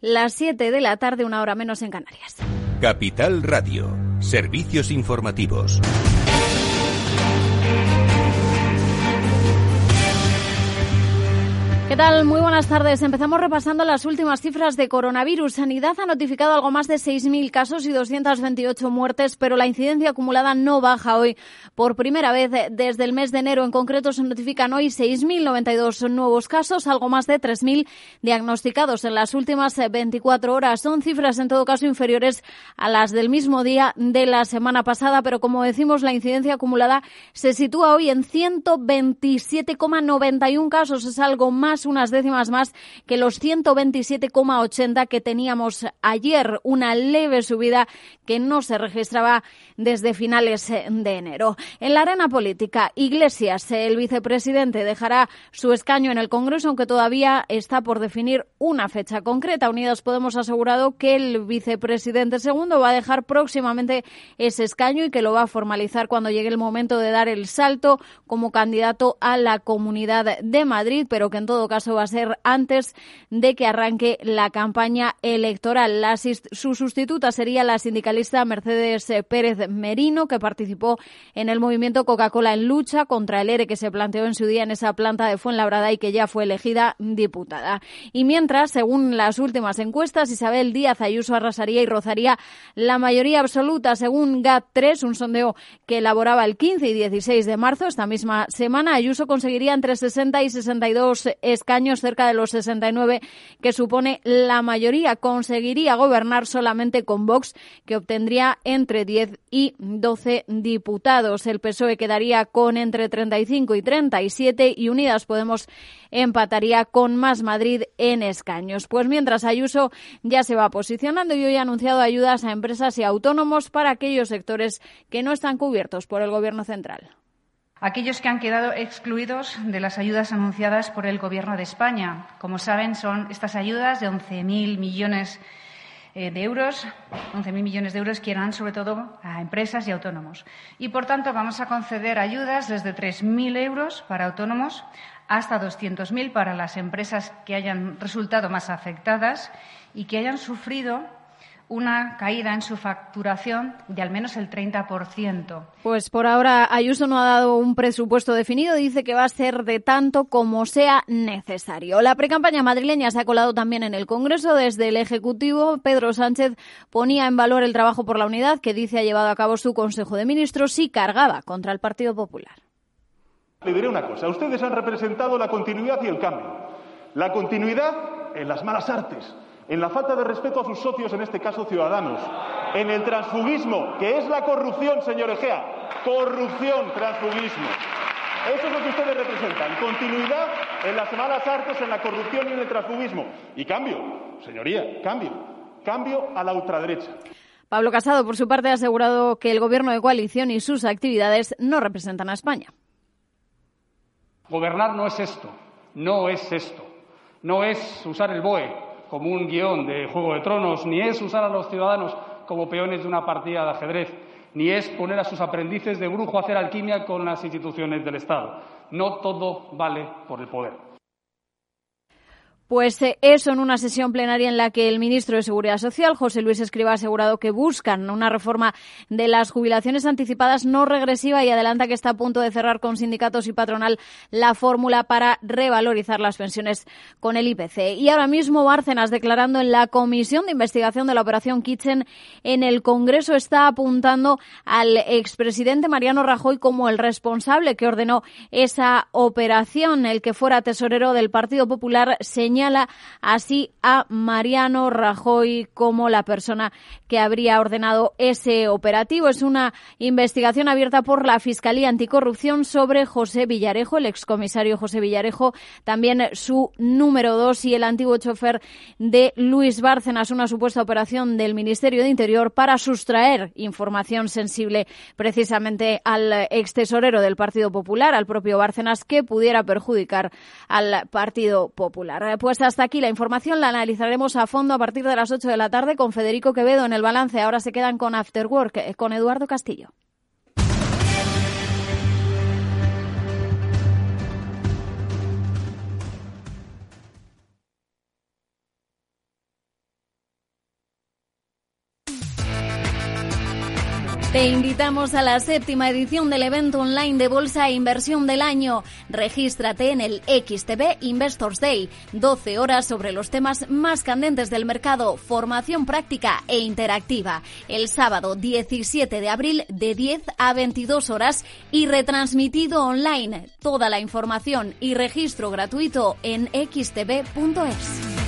Las 7 de la tarde, una hora menos en Canarias. Capital Radio, servicios informativos. ¿Qué tal? Muy buenas tardes. Empezamos repasando las últimas cifras de coronavirus. Sanidad ha notificado algo más de 6.000 casos y 228 muertes, pero la incidencia acumulada no baja hoy. Por primera vez desde el mes de enero en concreto se notifican hoy 6.092 nuevos casos, algo más de 3.000 diagnosticados en las últimas 24 horas. Son cifras en todo caso inferiores a las del mismo día de la semana pasada, pero como decimos, la incidencia acumulada se sitúa hoy en 127,91 casos. Es algo más unas décimas más que los 127,80 que teníamos ayer, una leve subida que no se registraba desde finales de enero. En la arena política, Iglesias, el vicepresidente, dejará su escaño en el Congreso, aunque todavía está por definir una fecha concreta. Unidos Podemos ha asegurado que el vicepresidente segundo va a dejar próximamente ese escaño y que lo va a formalizar cuando llegue el momento de dar el salto como candidato a la Comunidad de Madrid, pero que en todo caso va a ser antes de que arranque la campaña electoral. su sustituta sería la sindicalista Mercedes Pérez Merino, que participó en el movimiento Coca-Cola en lucha contra el ERE que se planteó en su día en esa planta de Fuenlabrada y que ya fue elegida diputada. Y mientras, según las últimas encuestas, Isabel Díaz Ayuso arrasaría y rozaría la mayoría absoluta, según GAT3, un sondeo que elaboraba el 15 y 16 de marzo, esta misma semana, Ayuso conseguiría entre 60 y 62 escaños, cerca de los 69 que supone la mayoría. Conseguiría gobernar solamente con Vox, que obtendría entre 10 y 12 diputados. El PSOE quedaría con entre 35 y 37 y Unidas Podemos empataría con Más Madrid en escaños. Pues mientras Ayuso ya se va posicionando y hoy ha anunciado ayudas a empresas y autónomos para aquellos sectores que no están cubiertos por el Gobierno central aquellos que han quedado excluidos de las ayudas anunciadas por el Gobierno de España. Como saben, son estas ayudas de 11.000 millones eh, de euros, 11.000 millones de euros que irán sobre todo a empresas y autónomos. Y, por tanto, vamos a conceder ayudas desde 3.000 euros para autónomos hasta 200.000 para las empresas que hayan resultado más afectadas y que hayan sufrido una caída en su facturación de al menos el 30%. Pues por ahora Ayuso no ha dado un presupuesto definido, dice que va a ser de tanto como sea necesario. La precampaña madrileña se ha colado también en el Congreso. Desde el Ejecutivo, Pedro Sánchez ponía en valor el trabajo por la unidad que dice ha llevado a cabo su Consejo de Ministros y cargaba contra el Partido Popular. Le diré una cosa, ustedes han representado la continuidad y el cambio. La continuidad en las malas artes, en la falta de respeto a sus socios, en este caso ciudadanos, en el transfugismo, que es la corrupción, señor Egea. Corrupción, transfugismo. Eso es lo que ustedes representan. Continuidad en las malas artes, en la corrupción y en el transfugismo. Y cambio, señoría, cambio. Cambio a la ultraderecha. Pablo Casado, por su parte, ha asegurado que el gobierno de coalición y sus actividades no representan a España. Gobernar no es esto, no es esto. No es usar el BOE, como un guion de Juego de Tronos, ni es usar a los ciudadanos como peones de una partida de ajedrez, ni es poner a sus aprendices de brujo a hacer alquimia con las instituciones del Estado. No todo vale por el poder. Pues eh, eso en una sesión plenaria en la que el ministro de Seguridad Social, José Luis Escriba, ha asegurado que buscan una reforma de las jubilaciones anticipadas no regresiva y adelanta que está a punto de cerrar con sindicatos y patronal la fórmula para revalorizar las pensiones con el IPC. Y ahora mismo Bárcenas, declarando en la Comisión de Investigación de la Operación Kitchen en el Congreso, está apuntando al expresidente Mariano Rajoy como el responsable que ordenó esa operación. El que fuera tesorero del Partido Popular señala así a Mariano Rajoy como la persona que habría ordenado ese operativo. Es una investigación abierta por la Fiscalía Anticorrupción sobre José Villarejo, el excomisario José Villarejo, también su número dos y el antiguo chofer de Luis Bárcenas, una supuesta operación del Ministerio de Interior para sustraer información sensible precisamente al ex tesorero del Partido Popular, al propio Bárcenas, que pudiera perjudicar al Partido Popular. Pues hasta aquí la información la analizaremos a fondo a partir de las 8 de la tarde con Federico Quevedo en el balance. Ahora se quedan con After Work, eh, con Eduardo Castillo. Te invitamos a la séptima edición del evento online de Bolsa e Inversión del año. Regístrate en el XTB Investors Day. 12 horas sobre los temas más candentes del mercado, formación práctica e interactiva. El sábado 17 de abril de 10 a 22 horas y retransmitido online. Toda la información y registro gratuito en xtb.es.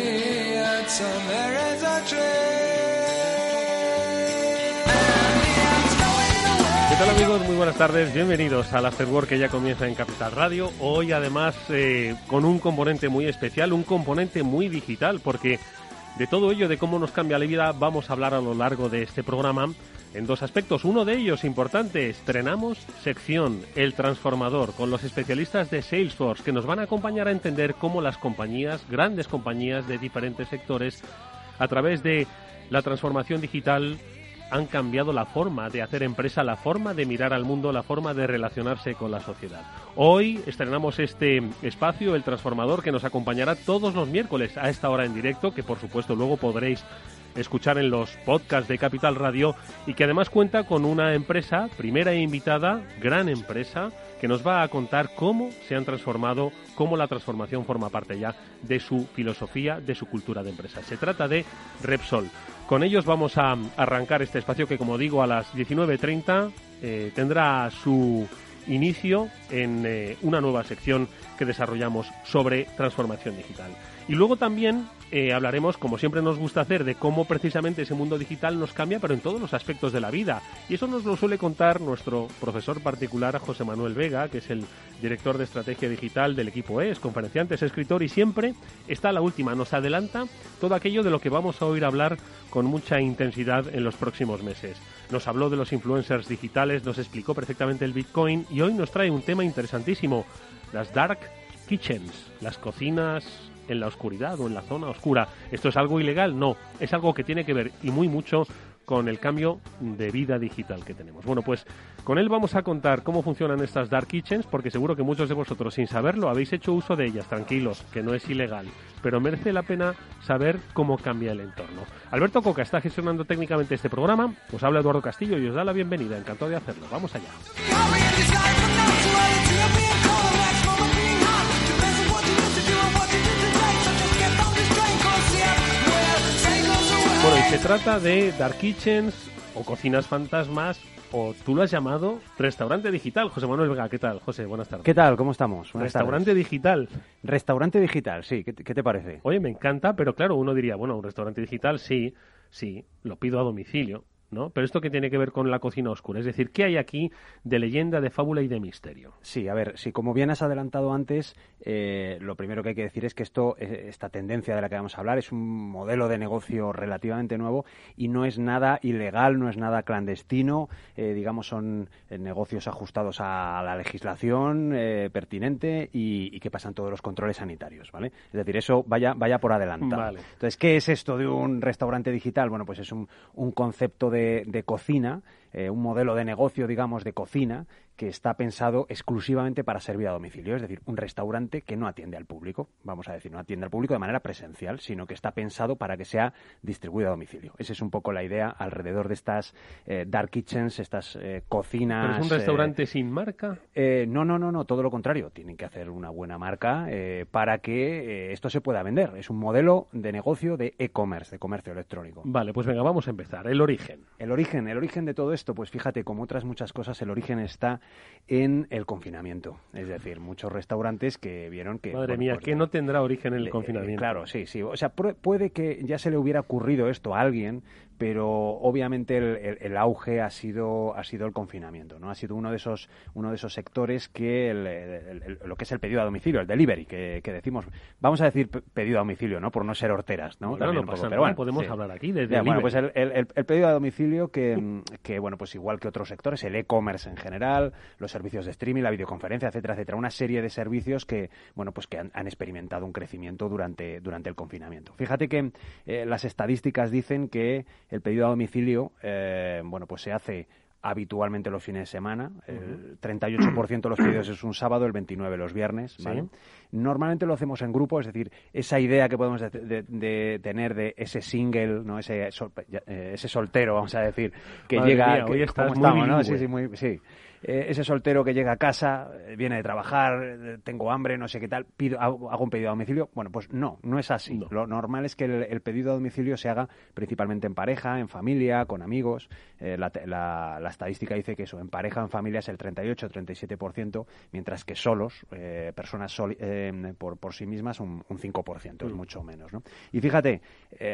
So there is a train. Hola amigos? Muy buenas tardes, bienvenidos al Afterwork que ya comienza en Capital Radio. Hoy además eh, con un componente muy especial, un componente muy digital, porque de todo ello, de cómo nos cambia la vida, vamos a hablar a lo largo de este programa en dos aspectos. Uno de ellos importante, estrenamos sección El Transformador con los especialistas de Salesforce que nos van a acompañar a entender cómo las compañías, grandes compañías de diferentes sectores, a través de la transformación digital han cambiado la forma de hacer empresa, la forma de mirar al mundo, la forma de relacionarse con la sociedad. Hoy estrenamos este espacio, El Transformador, que nos acompañará todos los miércoles a esta hora en directo, que por supuesto luego podréis escuchar en los podcasts de Capital Radio y que además cuenta con una empresa, primera invitada, gran empresa, que nos va a contar cómo se han transformado, cómo la transformación forma parte ya de su filosofía, de su cultura de empresa. Se trata de Repsol. Con ellos vamos a arrancar este espacio que, como digo, a las 19.30 eh, tendrá su inicio en eh, una nueva sección que desarrollamos sobre transformación digital. Y luego también eh, hablaremos, como siempre nos gusta hacer, de cómo precisamente ese mundo digital nos cambia, pero en todos los aspectos de la vida. Y eso nos lo suele contar nuestro profesor particular, José Manuel Vega, que es el director de estrategia digital del equipo ES, conferenciante, es escritor y siempre está la última, nos adelanta todo aquello de lo que vamos a oír hablar con mucha intensidad en los próximos meses. Nos habló de los influencers digitales, nos explicó perfectamente el Bitcoin y hoy nos trae un tema interesantísimo, las dark kitchens, las cocinas en la oscuridad o en la zona oscura. ¿Esto es algo ilegal? No, es algo que tiene que ver y muy mucho con el cambio de vida digital que tenemos. Bueno, pues con él vamos a contar cómo funcionan estas dark kitchens, porque seguro que muchos de vosotros sin saberlo habéis hecho uso de ellas, tranquilos, que no es ilegal, pero merece la pena saber cómo cambia el entorno. Alberto Coca está gestionando técnicamente este programa, os habla Eduardo Castillo y os da la bienvenida, encantado de hacerlo. Vamos allá. Se trata de Dark Kitchens o cocinas fantasmas o tú lo has llamado restaurante digital. José Manuel Vega, ¿qué tal? José, buenas tardes. ¿Qué tal? ¿Cómo estamos? restaurante digital. Restaurante digital, sí. ¿Qué, ¿Qué te parece? Oye, me encanta, pero claro, uno diría, bueno, un restaurante digital, sí, sí, lo pido a domicilio. ¿No? Pero esto que tiene que ver con la cocina oscura, es decir, ¿qué hay aquí de leyenda, de fábula y de misterio? Sí, a ver, si como bien has adelantado antes, eh, lo primero que hay que decir es que esto, eh, esta tendencia de la que vamos a hablar, es un modelo de negocio relativamente nuevo y no es nada ilegal, no es nada clandestino, eh, digamos, son negocios ajustados a la legislación pertinente y, que pasan todos los controles sanitarios, ¿vale? Es decir, eso vaya, vaya por adelantado. Entonces, ¿qué es esto de un restaurante digital? Bueno, pues es un, un concepto de de, cocina, eh, un modelo de negocio, digamos, de cocina que está pensado exclusivamente para servir a domicilio, es decir, un restaurante que no atiende al público, vamos a decir, no atiende al público de manera presencial, sino que está pensado para que sea distribuido a domicilio. Esa es un poco la idea alrededor de estas eh, dark kitchens, estas eh, cocinas. ¿Pero es un restaurante sin marca? no, no, no, no, todo lo contrario. Tienen que hacer una buena marca para que esto se pueda vender. Es un modelo de negocio de e-commerce, de comercio electrónico. Vale, pues venga, vamos a empezar. El origen. El origen, el origen de todo esto, pues fíjate, como otras muchas cosas, el origen está en el confinamiento. Es decir, muchos restaurantes que vieron que... Madre mía, pues, que no tendrá origen en el eh, confinamiento. claro, sí, sí. O sea, puede que ya se le hubiera ocurrido esto a alguien, pero obviamente el, el, auge ha sido ha sido el confinamiento, ¿no? Ha sido uno de esos uno de esos sectores que lo que es el pedido a domicilio, el delivery, que, decimos, vamos a decir pedido a domicilio, ¿no? Por no ser horteras, ¿no? no pasa pero bueno, podemos hablar aquí de Bueno, pues el, el, pedido a domicilio que, que, bueno, pues igual que otros sectores, el e-commerce en general, los servicios de streaming, la videoconferencia, etcétera, etcétera, una serie de servicios que, bueno, pues que han, experimentado un crecimiento durante, durante el confinamiento. Fíjate que eh, las estadísticas dicen que el pedido a domicilio, eh, bueno, pues se hace habitualmente los fines de semana. El 38% de los pedidos es un sábado, el 29% los viernes. Normalmente lo hacemos en grupo, es decir, esa idea que podemos de, tener de ese single, no ese, eh, ese soltero, vamos a decir, que llega... hoy estás muy ¿no? Sí, sí, muy, sí. Eh, ese soltero que llega a casa, eh, viene de trabajar, eh, tengo hambre, no sé qué tal, pido, hago, un pedido a domicilio. Bueno, pues no, no es así. Lo normal es que el, pedido a domicilio se haga principalmente en pareja, en familia, con amigos. la, estadística dice que eso, en pareja, en familia es el 38-37%, mientras que solos, personas por, por, sí mismas, un, un 5%, es mm. mucho menos. ¿no? Y fíjate,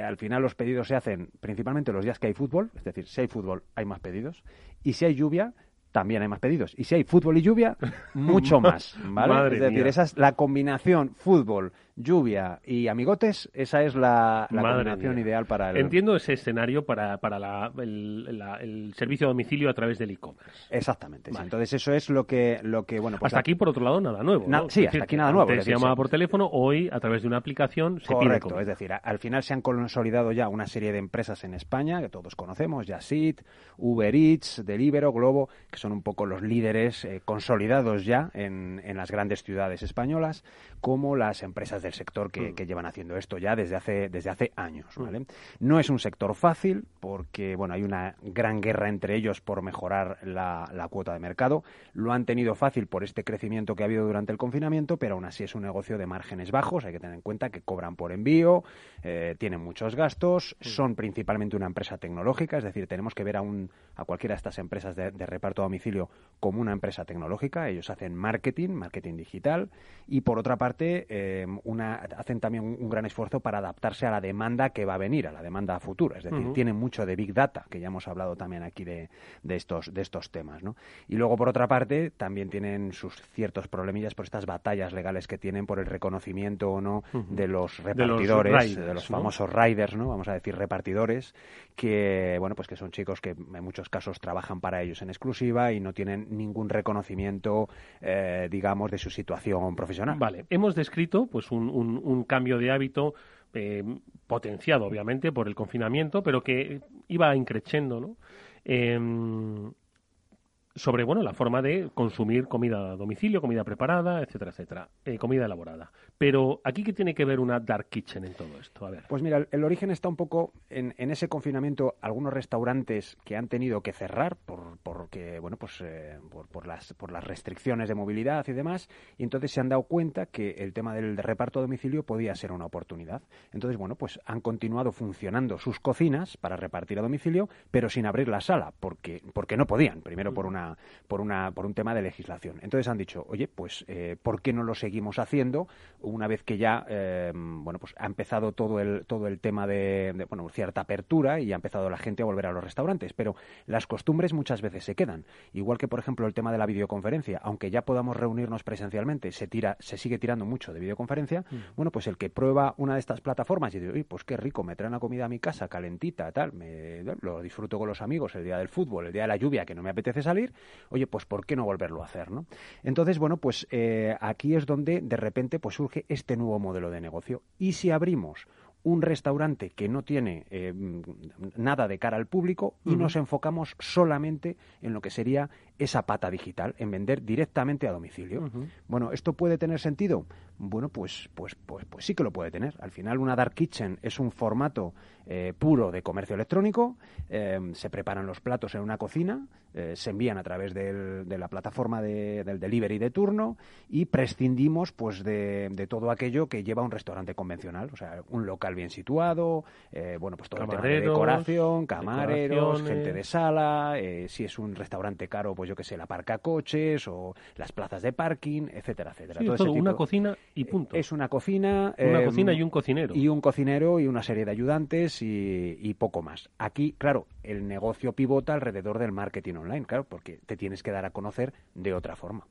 al final los pedidos se hacen principalmente los días que hay fútbol, es decir, si hay fútbol hay más pedidos, y si hay lluvia, también hay más pedidos. Y si hay fútbol y lluvia, mucho más. ¿vale? es decir, esa es la combinación fútbol, lluvia y amigotes, esa es la, combinación ideal para el... Entiendo ese escenario para, para la, el, servicio a domicilio a través del e-commerce. Exactamente. Entonces eso es lo que, lo que bueno... Pues hasta aquí, por otro lado, nada nuevo. sí, hasta aquí nada nuevo. se llamaba por teléfono, hoy a través de una aplicación se Correcto, es decir, al final se han consolidado ya una serie de empresas en España que todos conocemos, Yasit, Uber Eats, Delivero, Globo, que son un poco los líderes eh, consolidados ya en, en las grandes ciudades españolas, como las empresas de el sector mm. que, llevan haciendo esto ya desde hace, desde hace años. Mm. No es un sector fácil porque bueno, hay una gran guerra entre ellos por mejorar la, cuota de mercado. Lo han tenido fácil por este crecimiento que ha habido durante el confinamiento, pero aún así es un negocio de márgenes bajos. Hay que tener en cuenta que cobran por envío, eh, tienen muchos gastos, mm. son principalmente una empresa tecnológica, es decir, tenemos que ver a, un, a cualquiera de estas empresas de, reparto a domicilio como una empresa tecnológica. Ellos hacen marketing, marketing digital, y por otra parte, eh, hacen también un, gran esfuerzo para adaptarse a la demanda que va a venir, a la demanda futura. Es decir, tienen mucho de Big Data, que ya hemos hablado también aquí de, estos, de estos temas. ¿no? Y luego, por otra parte, también tienen sus ciertos problemillas por estas batallas legales que tienen por el reconocimiento o no de los repartidores, de los, famosos riders, ¿no? vamos a decir repartidores, que, bueno, pues que son chicos que en muchos casos trabajan para ellos en exclusiva y no tienen ningún reconocimiento, eh, digamos, de su situación profesional. Vale, hemos descrito pues un, un, cambio de hábito eh, potenciado, obviamente, por el confinamiento, pero que iba increciendo, ¿no? Sobre bueno la forma de consumir comida a domicilio, comida preparada, etcétera, etcétera, eh, comida elaborada. Pero aquí qué tiene que ver una dark kitchen en todo esto. A ver. Pues mira, el, origen está un poco en, ese confinamiento. Algunos restaurantes que han tenido que cerrar por porque bueno pues eh, por, las por las restricciones de movilidad y demás, y entonces se han dado cuenta que el tema del reparto a domicilio podía ser una oportunidad. Entonces bueno pues han continuado funcionando sus cocinas para repartir a domicilio, pero sin abrir la sala porque porque no podían. Primero por una por, una, por un tema de legislación. Entonces han dicho, oye, pues, eh, ¿por qué no lo seguimos haciendo una vez que ya, eh, bueno, pues ha empezado todo el, todo el tema de, bueno, cierta apertura y ha empezado la gente a volver a los restaurantes? Pero las costumbres muchas veces se quedan. Igual que, por ejemplo, el tema de la videoconferencia, aunque ya podamos reunirnos presencialmente, se tira, se sigue tirando mucho de videoconferencia, mm. bueno, pues el que prueba una de estas plataformas y dice, pues qué rico, me traen la comida a mi casa calentita, tal, me, lo disfruto con los amigos el día del fútbol, el día de la lluvia que no me apetece salir, oye, pues ¿por qué no volverlo a hacer? ¿no? Entonces, bueno, pues eh, aquí es donde de repente pues surge este nuevo modelo de negocio. Y si abrimos un restaurante que no tiene eh, nada de cara al público y nos enfocamos solamente en lo que sería esa pata digital, en vender directamente a domicilio. Bueno, ¿esto puede tener sentido? Bueno, pues, pues, pues, pues sí que lo puede tener. Al final, una dark kitchen es un formato eh, puro de comercio electrónico. Eh, se preparan los platos en una cocina, eh, se envían a través de la plataforma del delivery de turno y prescindimos pues de, todo aquello que lleva un restaurante convencional, o sea, un local bien situado, eh, bueno, pues todo el tema de decoración, camareros, gente de sala, eh, si es un restaurante caro, pues yo que sé, la parca coches o las plazas de parking, etcétera, etcétera. Sí, Todo es ese una cocina y punto. Es una cocina. Una eh, cocina y un cocinero. Y un cocinero y una serie de ayudantes y, y poco más. Aquí, claro, el negocio pivota alrededor del marketing online, claro, porque te tienes que dar a conocer de otra forma.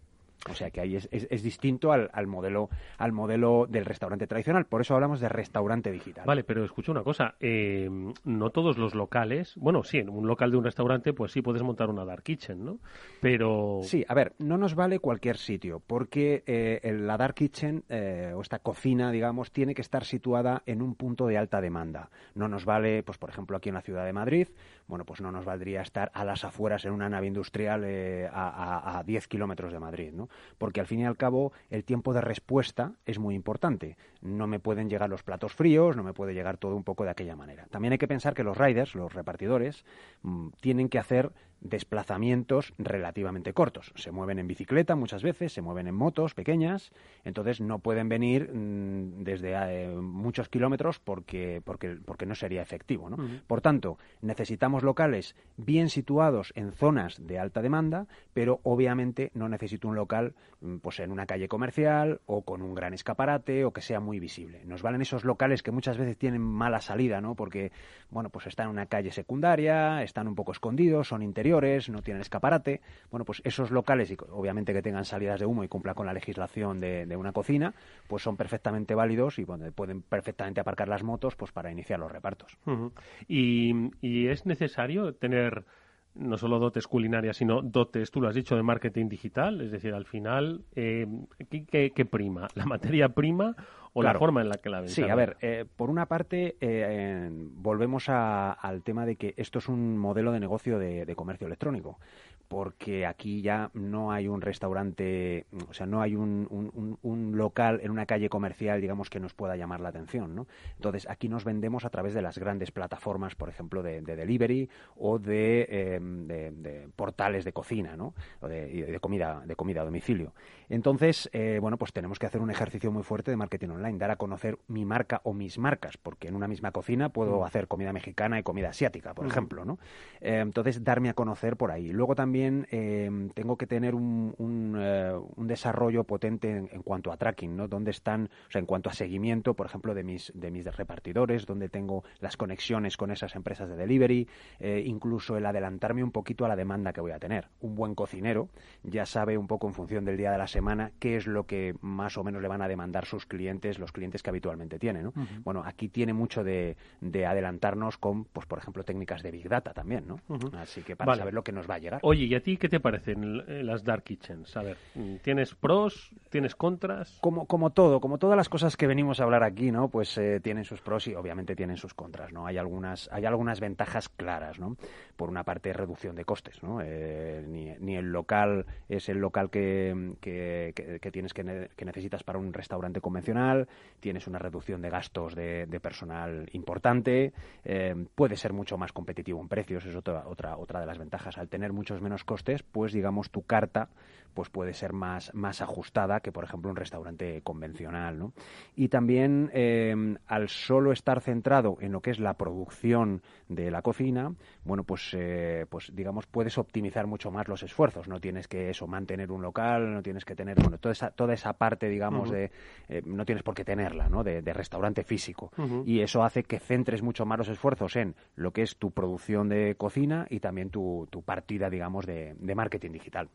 O sea que ahí es, es- es distinto al, al modelo al modelo del restaurante tradicional. Por eso hablamos de restaurante digital. Vale, pero escucha una cosa, eh, no todos los locales, bueno, sí, en un local de un restaurante, pues sí puedes montar una dark kitchen, ¿no? Pero Sí, a ver, no nos vale cualquier sitio, porque eh, la Dark Kitchen eh, o esta cocina, digamos, tiene que estar situada en un punto de alta demanda. No nos vale, pues por ejemplo, aquí en la ciudad de Madrid, bueno, pues no nos valdría estar a las afueras en una nave industrial eh, a, a- a 10 kilómetros de Madrid, ¿no? Porque al fin y al cabo el tiempo de respuesta es muy importante. No me pueden llegar los platos fríos, no me puede llegar todo un poco de aquella manera. También hay que pensar que los riders, los repartidores, mm, tienen que hacer desplazamientos relativamente cortos. Se mueven en bicicleta muchas veces, se mueven en motos pequeñas, entonces no pueden venir mm, desde eh, muchos kilómetros porque, porque, porque no sería efectivo. ¿no? Por tanto, necesitamos locales bien situados en zonas de alta demanda, pero obviamente no necesito un local mm, pues en una calle comercial o con un gran escaparate o que sea muy visible. Nos valen esos locales que muchas veces tienen mala salida, ¿no? Porque, bueno, pues están en una calle secundaria, están un poco escondidos, son interiores, no tienen escaparate. Bueno, pues esos locales, y obviamente que tengan salidas de humo y cumplan con la legislación de, una cocina, pues son perfectamente válidos y bueno, pueden perfectamente aparcar las motos pues para iniciar los repartos. Y, es necesario tener no solo dotes culinarias, sino dotes, tú lo has dicho, de marketing digital, es decir, al final, eh, ¿qué, qué- qué prima? ¿La materia prima o la forma en la que la ven? Sí, a ver, eh, por una parte, eh, volvemos a- al tema de que esto es un modelo de negocio de, de comercio electrónico, porque aquí ya no hay un restaurante, o sea, no hay un, un- un- un local en una calle comercial, digamos, que nos pueda llamar la atención, ¿no? Entonces, aquí nos vendemos a través de las grandes plataformas, por ejemplo, de, de delivery o de, eh, de- de portales de cocina, ¿no? O de, comida, de comida a domicilio. Entonces, eh, bueno, pues tenemos que hacer un ejercicio muy fuerte de marketing online, dar a conocer mi marca o mis marcas, porque en una misma cocina puedo hacer comida mexicana y comida asiática, por ejemplo, ¿no? Eh, entonces, darme a conocer por ahí. Luego también tengo que tener un, un, un desarrollo potente en, en cuanto a tracking, ¿no? Dónde están, o sea, en cuanto a seguimiento, por ejemplo, de mis, de mis repartidores, donde tengo las conexiones con esas empresas de delivery, eh, incluso el adelantarme un poquito a la demanda que voy a tener. Un buen cocinero ya sabe un poco en función del día de la semana qué es lo que más o menos le van a demandar sus clientes, los clientes que habitualmente tiene, ¿no? Bueno, aquí tiene mucho de, de adelantarnos con, pues por ejemplo, técnicas de Big Data también, ¿no? Así que para Vale. saber lo que nos va a llegar. Oye, ¿y a ti qué te parecen eh, las dark kitchens? A ver, ¿tienes pros? ¿Tienes contras? Como, como todo, como todas las cosas que venimos a hablar aquí, ¿no? Pues eh, tienen sus pros y obviamente tienen sus contras, ¿no? Hay algunas, hay algunas ventajas claras, ¿no? Por una parte, reducción de costes, ¿no? Eh, ni, el local es el local que, que, que- tienes que, ne- que necesitas para un restaurante convencional, tienes una reducción de gastos de, de personal importante, eh, puede ser mucho más competitivo en precios, es otra, otra, otra de las ventajas. Al tener muchos menos costes, pues digamos tu carta pues puede ser más, más ajustada que, por ejemplo, un restaurante convencional. ¿no? Y también, eh, al solo estar centrado en lo que es la producción de la cocina, bueno, pues, eh, pues digamos, puedes optimizar mucho más los esfuerzos. No tienes que eso, mantener un local, no tienes que tener, bueno, toda esa, toda esa parte, digamos, de, eh, no tienes por qué tenerla, ¿no? De, de restaurante físico. Y eso hace que centres mucho más los esfuerzos en lo que es tu producción de cocina y también tu, tu partida, digamos, de, de marketing digital.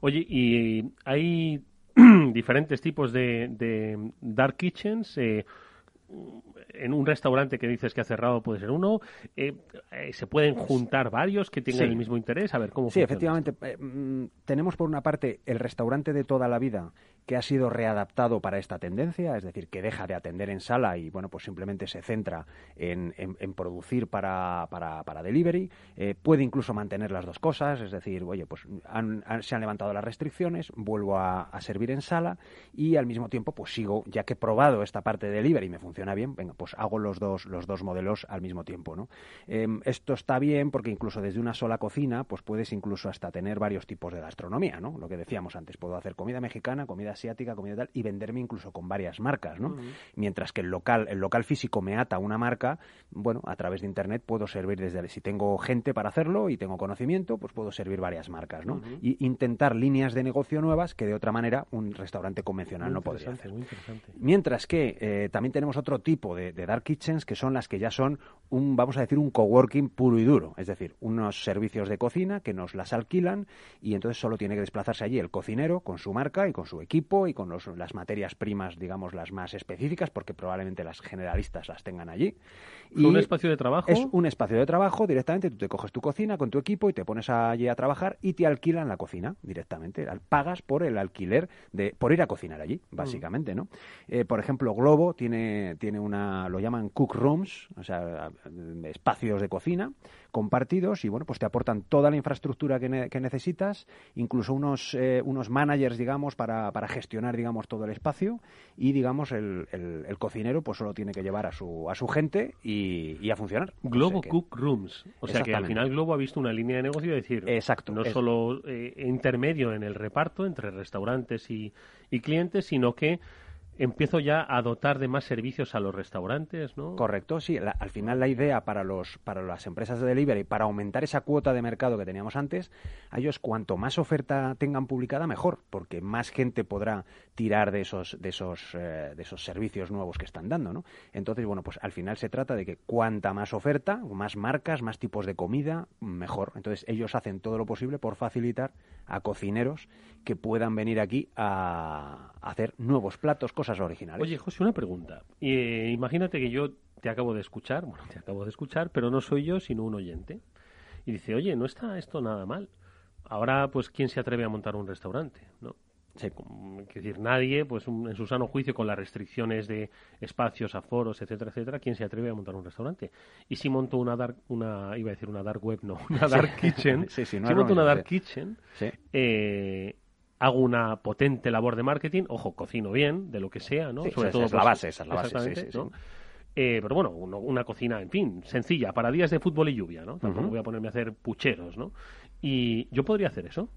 Oye, y hay diferentes tipos de, de dark kitchens. eh, en un restaurante que dices que ha cerrado puede ser uno. eh, eh, ¿Se pueden juntar varios que tengan Sí. el mismo interés? A ver, ¿cómo Sí, funciona efectivamente. eh, mm, tenemos por una parte el restaurante de toda la vida que ha sido readaptado para esta tendencia, es decir, que deja de atender en sala y bueno, pues simplemente se centra en, en- producir para, para, para delivery. Eh, puede incluso mantener las dos cosas, es decir, oye, pues se han levantado las restricciones, vuelvo a, a servir en sala y al mismo tiempo pues sigo, ya que he probado esta parte de delivery y me funciona bien, venga, pues hago los dos, los dos modelos al mismo tiempo, ¿no? Em, esto está bien porque incluso desde una sola cocina, pues puedes incluso hasta tener varios tipos de gastronomía, ¿no? Lo que decíamos antes, puedo hacer comida mexicana, comida comida asiática, comida tal, y venderme incluso con varias marcas, ¿no? Mientras que el local, el local físico me ata una marca, bueno, a través de internet puedo servir desde si tengo gente para hacerlo y tengo conocimiento, pues puedo servir varias marcas, ¿no? Y intentar líneas de negocio nuevas que de otra manera un restaurante convencional no podría hacer. Mientras que eh, también tenemos otro tipo de, de dark kitchens que son las que ya son un, vamos a decir, un coworking puro y duro, es decir, unos servicios de cocina que nos las alquilan y entonces solo tiene que desplazarse allí el cocinero con su marca y con su equipo y con los- las materias primas, digamos, las más específicas, porque probablemente las generalistas las tengan allí. ¿Es un espacio de trabajo? Es un espacio de trabajo directamente, tú te coges tu cocina con tu equipo y te pones allí a trabajar y te alquilan la cocina directamente. Pagas por el alquiler, de por ir a cocinar allí, básicamente, ¿no? Eh, por ejemplo, Globo tiene, tiene una, lo llaman cook rooms, o sea, eh, espacios de cocina compartidos y, bueno, pues te aportan toda la infraestructura que, ne- que necesitas, incluso unos, eh, unos managers, digamos, para, para gestionar, digamos, todo el espacio y, digamos, el, el- el cocinero pues solo tiene que llevar a su, a su gente y, y a funcionar. O Globo sea que- Cook Rooms. O sea que al final Globo ha visto una línea de negocio, decir, Exacto, no es- solo eh, intermedio en el reparto entre restaurantes y, y clientes, sino que empiezo ya a dotar de más servicios a los restaurantes, ¿no? Correcto, sí. Al final la idea para los para las empresas de delivery, para aumentar esa cuota de mercado que teníamos antes, a ellos cuanto más oferta tengan publicada mejor, porque más gente podrá tirar de esos de esos eh, de esos servicios nuevos que están dando, ¿no? Entonces, bueno, pues al final se trata de que cuanta más oferta, más marcas, más tipos de comida, mejor. Entonces ellos hacen todo lo posible por facilitar a cocineros que puedan venir aquí a hacer nuevos platos, cosas originales. Oye, José, una pregunta. Eh, imagínate que yo te acabo de escuchar, bueno, te acabo de escuchar, pero no soy yo, sino un oyente. Y dice, oye, no está esto nada mal. Ahora, pues, ¿quién se atreve a montar un restaurante? ¿No? Es decir, nadie, pues, un- en su sano juicio, con las restricciones de espacios, aforos, etcétera, etcétera, ¿quién se atreve a montar un restaurante? Y si monto una dark, una, iba a decir una dark web, no, una dark kitchen, Sí, sí, no si monto una dark kitchen, eh, hago una potente labor de marketing, ojo, cocino bien, de lo que sea, ¿no? Sí, esa- esa es la base, esa es la base, sí, exactamente, sí, ¿no? Eh, pero bueno, uno- una cocina, en fin, sencilla, para días de fútbol y lluvia, ¿no? Tampoco Ujú. voy a ponerme a hacer pucheros, ¿no? Y yo podría hacer eso.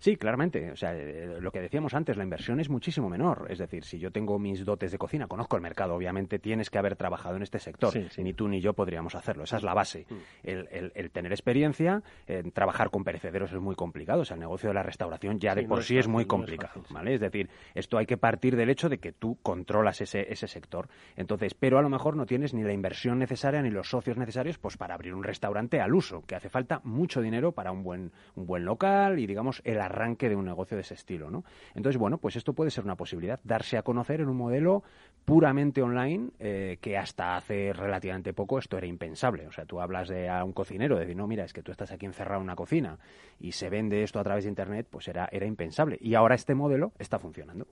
Sí, claramente. O sea, eh, lo que decíamos antes, la inversión es muchísimo menor. Es decir, si yo tengo mis dotes de cocina, conozco el mercado, obviamente tienes que haber trabajado en este sector. Sí, sí. Ni tú ni yo podríamos hacerlo. Esa es la base. Mm. El, el- el tener experiencia, eh, trabajar con perecederos es muy complicado. O sea, el negocio de la restauración ya de Sí, por no es sí es fácil, muy no es complicado. sí. ¿vale? Es decir, esto hay que partir del hecho de que tú controlas ese, ese sector. Entonces, pero a lo mejor no tienes ni la inversión necesaria ni los socios necesarios pues para abrir un restaurante al uso, que hace falta mucho dinero para un buen, un buen local y digamos el arranque de un negocio de ese estilo, ¿no? Entonces, bueno, pues esto puede ser una posibilidad, darse a conocer en un modelo puramente online eh, que hasta hace relativamente poco esto era impensable. O sea, tú hablas de a un cocinero, de decir, no, mira, es que tú estás aquí encerrado en una cocina y se vende esto a través de Internet, pues era, era impensable. Y ahora este modelo está funcionando.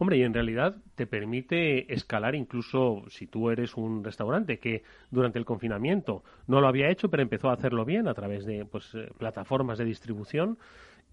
Hombre, y en realidad te permite escalar incluso si tú eres un restaurante que durante el confinamiento no lo había hecho, pero empezó a hacerlo bien a través de pues, eh, plataformas de distribución.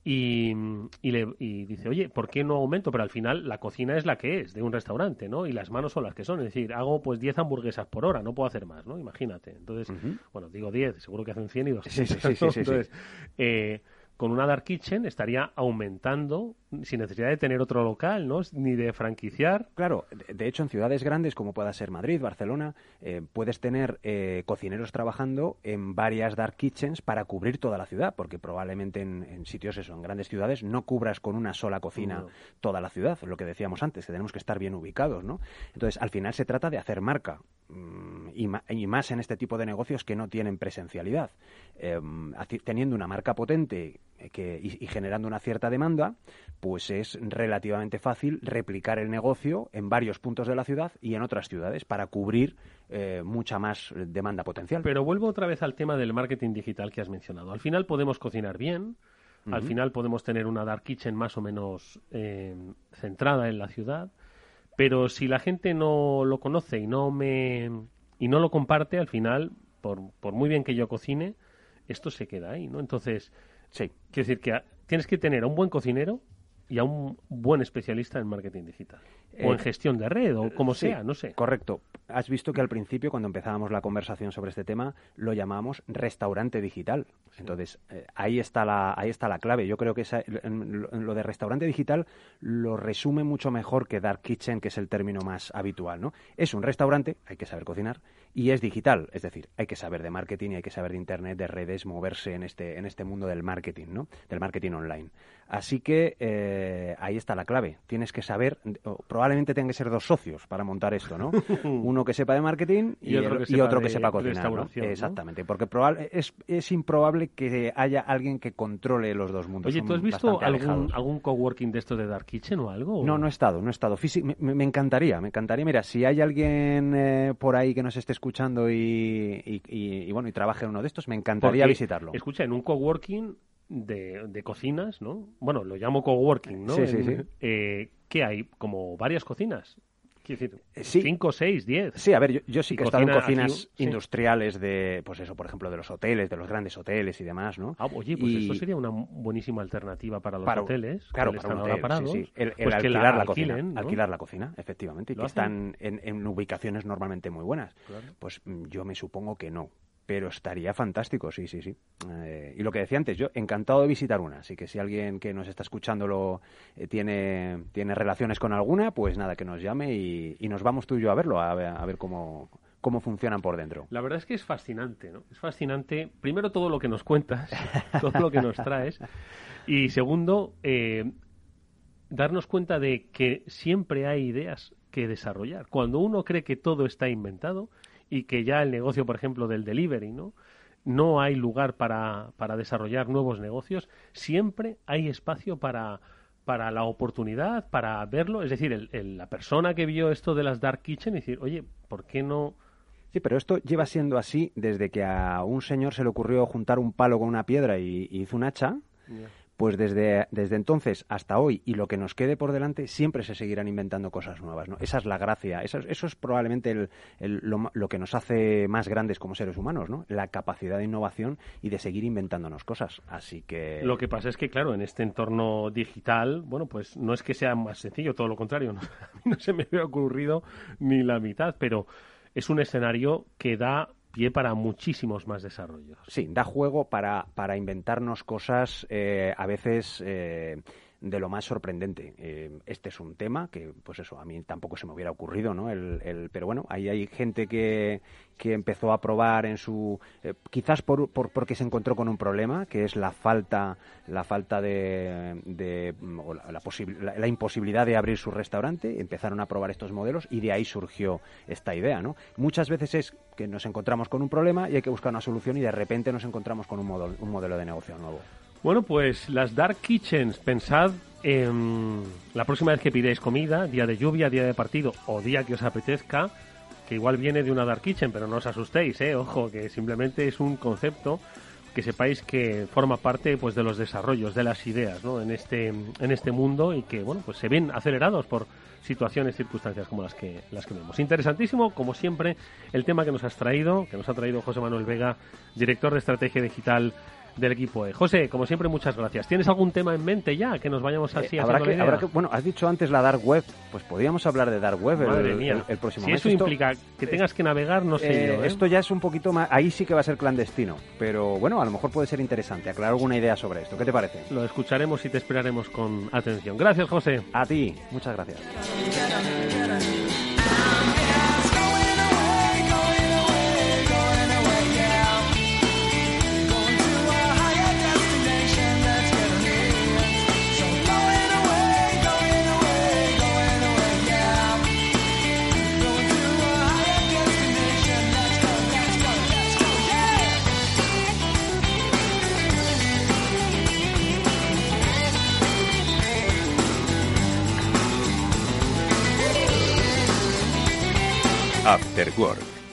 Y, y, le, y dice, oye, ¿por qué no aumento? Pero al final la cocina es la que es de un restaurante, ¿no? Y las manos son las que son. Es decir, hago pues 10 hamburguesas por hora, no puedo hacer más, ¿no? Imagínate. Entonces, bueno, digo 10, seguro que hacen 100 y 200. Sí, sí, sí, sí, ¿no? sí, sí. Entonces, eh, con una Dark Kitchen estaría aumentando sin necesidad de tener otro local, ¿no? Ni de franquiciar. Claro, de, hecho en ciudades grandes como pueda ser Madrid, Barcelona, eh, puedes tener eh, cocineros trabajando en varias dark kitchens para cubrir toda la ciudad, porque probablemente en, en sitios eso, en grandes ciudades, no cubras con una sola cocina No. toda la ciudad, lo que decíamos antes, que tenemos que estar bien ubicados, ¿no? Entonces, al final se trata de hacer marca, y, ma- y más en este tipo de negocios que no tienen presencialidad. Eh, haci- teniendo una marca potente eh, que, y, y generando una cierta demanda, pues es relativamente fácil replicar el negocio en varios puntos de la ciudad y en otras ciudades para cubrir eh, mucha más demanda potencial. Pero vuelvo otra vez al tema del marketing digital que has mencionado. Al final podemos cocinar bien, al final podemos tener una dark kitchen más o menos eh, centrada en la ciudad, pero si la gente no lo conoce y no me y no lo comparte, al final, por, por muy bien que yo cocine, esto se queda ahí, ¿no? Entonces, sí. quiero decir que tienes que tener a un buen cocinero y a un buen especialista en marketing digital. o Eh, en gestión de red, o como Sí, sea, no sé. Correcto. has visto que al principio, cuando empezábamos la conversación sobre este tema, lo llamábamos restaurante digital. Entonces, eh, ahí, está la, ahí está la clave. Yo creo que esa- lo, lo de restaurante digital lo resume mucho mejor que Dark Kitchen, que es el término más habitual. ¿no? Es un restaurante, hay que saber cocinar, y es digital. Es decir, hay que saber de marketing y hay que saber de Internet, de redes, moverse en este, en este mundo del marketing, ¿no? del marketing online. Así que eh, ahí está la clave. Tienes que saber, o probablemente tengan que ser dos socios para montar esto, ¿no? Uno que sepa de marketing y, Y otro que y sepa otro que de sepa cocinar. ¿no? Exactamente, porque es, es improbable que haya alguien que controle los dos mundos. Oye, ¿tú has visto algún, algún coworking de estos de Dark Kitchen o algo? No, no he estado, no he estado. Físi- me, me- me encantaría, me encantaría. Mira, si hay alguien eh, por ahí que nos esté escuchando y, y- y- y, bueno y trabaje en uno de estos, me encantaría Porque, visitarlo. Escucha, en un coworking de, de cocinas, ¿no? Bueno, lo llamo coworking, ¿no? Sí, sí, En- sí. eh, ¿Qué hay? Como varias cocinas. Decir, Eh, sí. cinco, seis, diez. Sí, a ver, yo, yo sí que he estado en cocina cocinas aquí, sí. industriales de, pues eso, por ejemplo, de los hoteles, de los grandes hoteles y demás, ¿no? Ah, oye, pues Y- eso sería una buenísima alternativa para los para- hoteles. Claro, que para un están hotel, parados. sí, sí. El, el pues que alquilar la, cocina, alquilar la cocina, efectivamente, y ¿Lo que hacen? están en, en ubicaciones normalmente muy buenas. Claro. Pues mm, yo me supongo que no, pero estaría fantástico, sí, sí, sí. Eh, y lo que decía antes, yo encantado de visitar una, así que si alguien que nos está escuchando lo, eh, tiene, tiene relaciones con alguna, pues nada, que nos llame y, nos vamos tú y yo a verlo, a ver, a ver cómo, cómo funcionan por dentro. La verdad es que es fascinante, ¿no? Es fascinante, primero, todo lo que nos cuentas, todo lo que nos traes, y segundo, eh, darnos cuenta de que siempre hay ideas que desarrollar. Cuando uno cree que todo está inventado y que ya el negocio, por ejemplo, del delivery, ¿no? No hay lugar para, para desarrollar nuevos negocios, siempre hay espacio para, para la oportunidad, para verlo. Es decir, el- el- la persona que vio esto de las Dark Kitchen y decir, oye, ¿por qué no...? Sí, pero esto lleva siendo así desde que a un señor se le ocurrió juntar un palo con una piedra y, y hizo un hacha. Pues desde, desde entonces hasta hoy y lo que nos quede por delante, siempre se seguirán inventando cosas nuevas. ¿no? Esa es la gracia, eso, es- eso es probablemente el- lo, lo que nos hace más grandes como seres humanos, ¿no? la capacidad de innovación y de seguir inventándonos cosas. Así que. Lo que pasa es que, claro, en este entorno digital, bueno, pues no es que sea más sencillo, todo lo contrario. ¿no? A mí no se me había ocurrido ni la mitad, pero es un escenario que da pie para muchísimos más desarrollos. Sí, da juego para, para inventarnos cosas eh, a veces eh, de lo más sorprendente. Eh, este es un tema que, pues eso, a mí tampoco se me hubiera ocurrido, ¿no? El, el- pero bueno, ahí hay gente que, que empezó a probar en su... eh, quizás por, por- porque se encontró con un problema, que es la falta, la falta de... de, o la, la la- la imposibilidad de abrir su restaurante, empezaron a probar estos modelos y de ahí surgió esta idea, ¿no? Muchas veces es que nos encontramos con un problema y hay que buscar una solución y de repente nos encontramos con un, modo- un modelo de negocio nuevo. Bueno, pues las Dark Kitchens, pensad en la próxima vez que pidáis comida, día de lluvia, día de partido o día que os apetezca, que igual viene de una Dark Kitchen, pero no os asustéis, ¿eh? Ojo, que simplemente es un concepto que sepáis que forma parte pues de los desarrollos, de las ideas, ¿no? En este en este mundo y que bueno, pues se ven acelerados por situaciones, circunstancias como las que las que vemos. Interesantísimo, como siempre, el tema que nos has traído, que nos ha traído José Manuel Vega, director de estrategia digital del equipo E. José, como siempre, muchas gracias. ¿Tienes algún tema en mente ya? Que nos vayamos así Eh, habrá, que, idea? habrá que- bueno, has dicho antes la dark web, pues podríamos hablar de dark web el, Madre mía. el- el próximo si mes. eso Esto- implica que tengas que navegar, no sé eh, yo, ¿eh? Esto ya es un poquito más, ahí sí que va a ser clandestino, pero bueno, a lo mejor puede ser interesante aclarar alguna idea sobre esto. ¿Qué te parece? Lo escucharemos y te esperaremos con atención. Gracias, José. A ti, muchas gracias.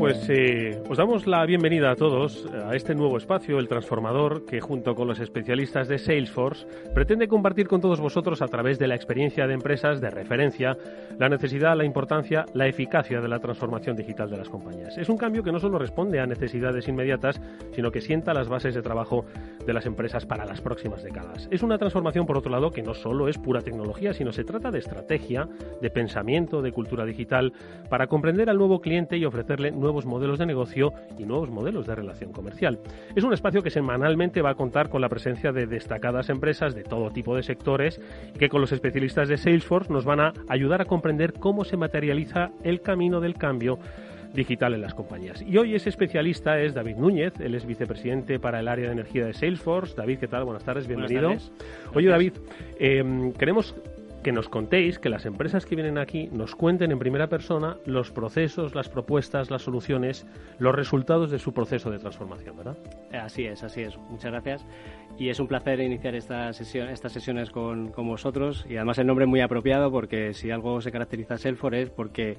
Pues eh, os damos la bienvenida a todos a este nuevo espacio, El Transformador, que junto con los especialistas de Salesforce pretende compartir con todos vosotros a través de la experiencia de empresas de referencia la necesidad, la importancia, la eficacia de la transformación digital de las compañías. Es un cambio que no solo responde a necesidades inmediatas, sino que sienta las bases de trabajo de las empresas para las próximas décadas. Es una transformación, por otro lado, que no solo es pura tecnología, sino se trata de estrategia, de pensamiento, de cultura digital, para comprender al nuevo cliente y ofrecerle nuevos modelos de negocio y nuevos modelos de relación comercial. Es un espacio que semanalmente va a contar con la presencia de destacadas empresas de todo tipo de sectores que con los especialistas de Salesforce nos van a ayudar a comprender cómo se materializa el camino del cambio digital en las compañías. Y hoy ese especialista es David Núñez, él es vicepresidente para el área de energía de Salesforce. David, ¿qué tal? Buenas tardes, bienvenido. Buenas tardes. Oye, David, eh, queremos que nos contéis, que las empresas que vienen aquí nos cuenten en primera persona los procesos, las propuestas, las soluciones, los resultados de su proceso de transformación, ¿verdad? Así es, así es. Muchas gracias. Y es un placer iniciar esta sesión, estas sesiones con, con vosotros. Y además el nombre es muy apropiado porque si algo se caracteriza a Salesforce es porque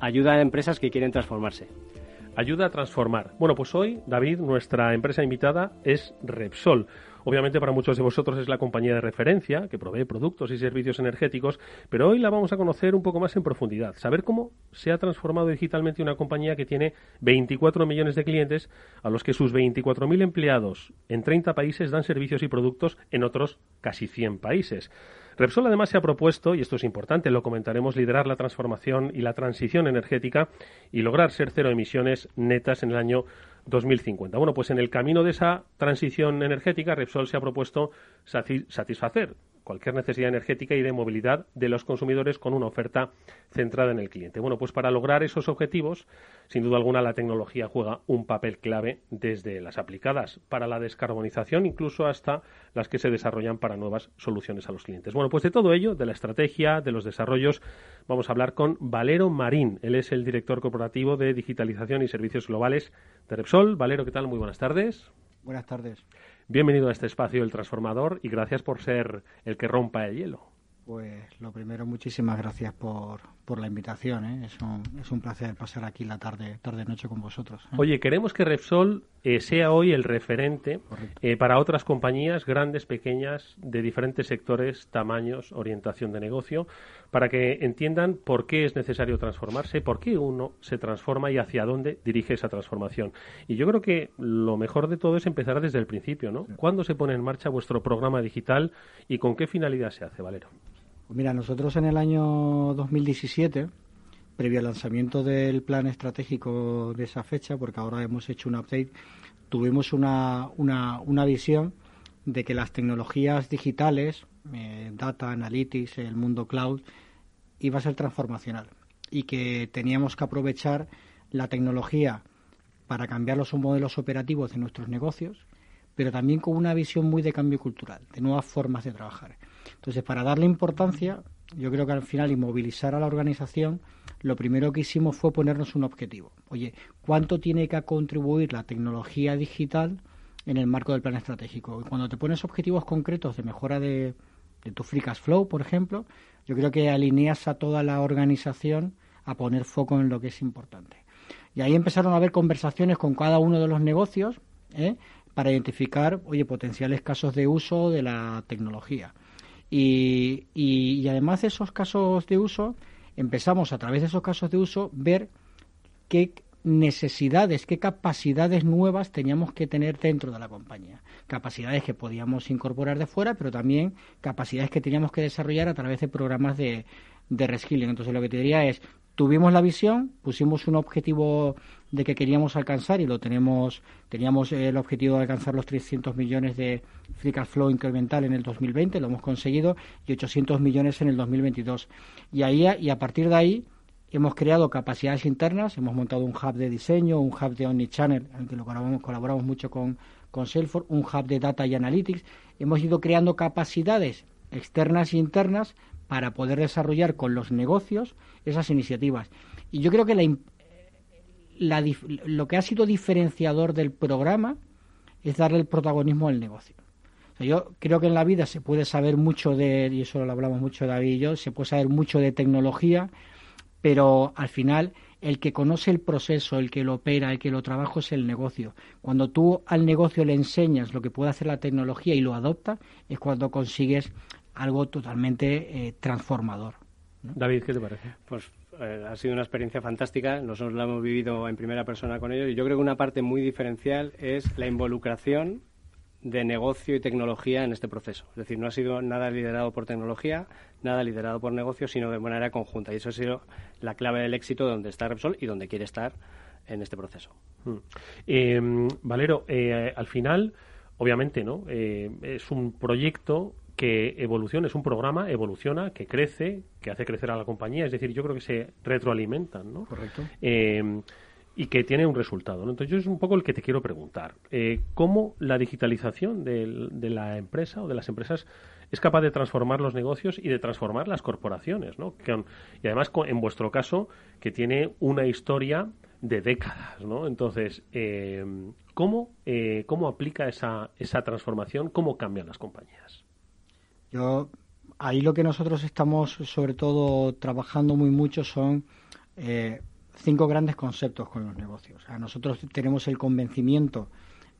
ayuda a empresas que quieren transformarse. Ayuda a transformar. Bueno, pues hoy, David, nuestra empresa invitada es Repsol. Obviamente para muchos de vosotros es la compañía de referencia que provee productos y servicios energéticos, pero hoy la vamos a conocer un poco más en profundidad, saber cómo se ha transformado digitalmente una compañía que tiene 24 millones de clientes a los que sus 24.000 empleados en 30 países dan servicios y productos en otros casi 100 países. Repsol además se ha propuesto, y esto es importante, lo comentaremos, liderar la transformación y la transición energética y lograr ser cero emisiones netas en el año 2050. Bueno, pues en el camino de esa transición energética, Repsol se ha propuesto satisfacer cualquier necesidad energética y de movilidad de los consumidores con una oferta centrada en el cliente. Bueno, pues para lograr esos objetivos, sin duda alguna, la tecnología juega un papel clave desde las aplicadas para la descarbonización, incluso hasta las que se desarrollan para nuevas soluciones a los clientes. Bueno, pues de todo ello, de la estrategia, de los desarrollos, vamos a hablar con Valero Marín. Él es el director corporativo de digitalización y servicios globales de Repsol. Valero, ¿qué tal? Muy buenas tardes. Buenas tardes. Bienvenido a este espacio El Transformador y gracias por ser el que rompa el hielo. Pues lo primero, muchísimas gracias por, por la invitación. ¿eh? Es, un, es un placer pasar aquí la tarde, tarde noche con vosotros. ¿eh? Oye, queremos que Repsol eh, sea hoy el referente eh, para otras compañías grandes, pequeñas, de diferentes sectores, tamaños, orientación de negocio, para que entiendan por qué es necesario transformarse, por qué uno se transforma y hacia dónde dirige esa transformación. Y yo creo que lo mejor de todo es empezar desde el principio, ¿no? ¿Cuándo se pone en marcha vuestro programa digital y con qué finalidad se hace, Valero? Pues mira, nosotros en el año 2017 previo al lanzamiento del plan estratégico de esa fecha, porque ahora hemos hecho un update, tuvimos una, una, visión de que las tecnologías digitales, eh, data, analytics, el mundo cloud, iba a ser transformacional y que teníamos que aprovechar la tecnología para cambiar los modelos operativos de nuestros negocios, pero también con una visión muy de cambio cultural, de nuevas formas de trabajar. Entonces, para darle importancia, yo creo que al final inmovilizar a la organización, lo primero que hicimos fue ponernos un objetivo. Oye, ¿cuánto tiene que contribuir la tecnología digital en el marco del plan estratégico? Y cuando te pones objetivos concretos de mejora de, tu free cash flow, por ejemplo, yo creo que alineas a toda la organización a poner foco en lo que es importante. Y ahí empezaron a haber conversaciones con cada uno de los negocios ¿eh? para identificar, oye, potenciales casos de uso de la tecnología. Y, y, además de esos casos de uso, empezamos a través de esos casos de uso ver qué necesidades, qué capacidades nuevas teníamos que tener dentro de la compañía. Capacidades que podíamos incorporar de fuera, pero también capacidades que teníamos que desarrollar a través de programas de, de reskilling. Entonces lo que te diría es, tuvimos la visión, pusimos un objetivo de que queríamos alcanzar y lo tenemos, teníamos el objetivo de alcanzar los 300 millones de free flow incremental en el 2020, lo hemos conseguido, y 800 millones en el 2022. Y ahí y a partir de ahí hemos creado capacidades internas, hemos montado un hub de diseño, un hub de omnichannel, en el que lo colaboramos, colaboramos mucho con, con Salesforce, un hub de data y analytics. Hemos ido creando capacidades externas e internas para poder desarrollar con los negocios esas iniciativas. Y yo creo que la, lo que ha sido diferenciador del programa es darle el protagonismo al negocio. yo creo que en la vida se puede saber mucho de, y eso lo hablamos mucho David y yo, se puede saber mucho de tecnología, pero al final el que conoce el proceso, el que lo opera, el que lo trabaja es el negocio. Cuando tú al negocio le enseñas lo que puede hacer la tecnología y lo adopta, es cuando consigues algo totalmente eh, transformador. David, ¿qué te parece? Pues eh, ha sido una experiencia fantástica, nosotros la hemos vivido en primera persona con ellos y yo creo que una parte muy diferencial es la involucración de negocio y tecnología en este proceso. Es decir, no ha sido nada liderado por tecnología, nada liderado por negocio, sino de manera conjunta. Y eso ha sido la clave del éxito donde está Repsol y donde quiere estar en este proceso. Mm. Eh, Valero, al final, obviamente, ¿no? es un proyecto que evoluciona, es un programa, evoluciona, que crece, que hace crecer a la compañía, es decir, yo creo que se retroalimentan, ¿no? Correcto. Eh, y que tiene un resultado. ¿no? Entonces, yo es un poco el que te quiero preguntar. Eh, ¿Cómo la digitalización de, de, la empresa o de las empresas es capaz de transformar los negocios y de transformar las corporaciones? ¿no? y además, en vuestro caso, que tiene una historia de décadas. ¿no? Entonces, eh, ¿cómo, ¿cómo aplica esa, esa transformación? ¿Cómo cambian las compañías? Yo, ahí lo que nosotros estamos sobre todo trabajando muy mucho son eh, cinco grandes conceptos con los negocios. nosotros tenemos el convencimiento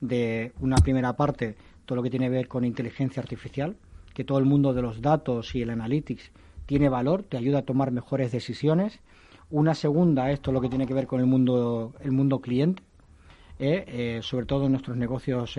de una primera parte, todo lo que tiene que ver con inteligencia artificial, que todo el mundo de los datos y el analytics tiene valor, te ayuda a tomar mejores decisiones. Una segunda, esto lo que tiene que ver con el mundo, el mundo cliente, eh, eh, sobre todo en nuestros negocios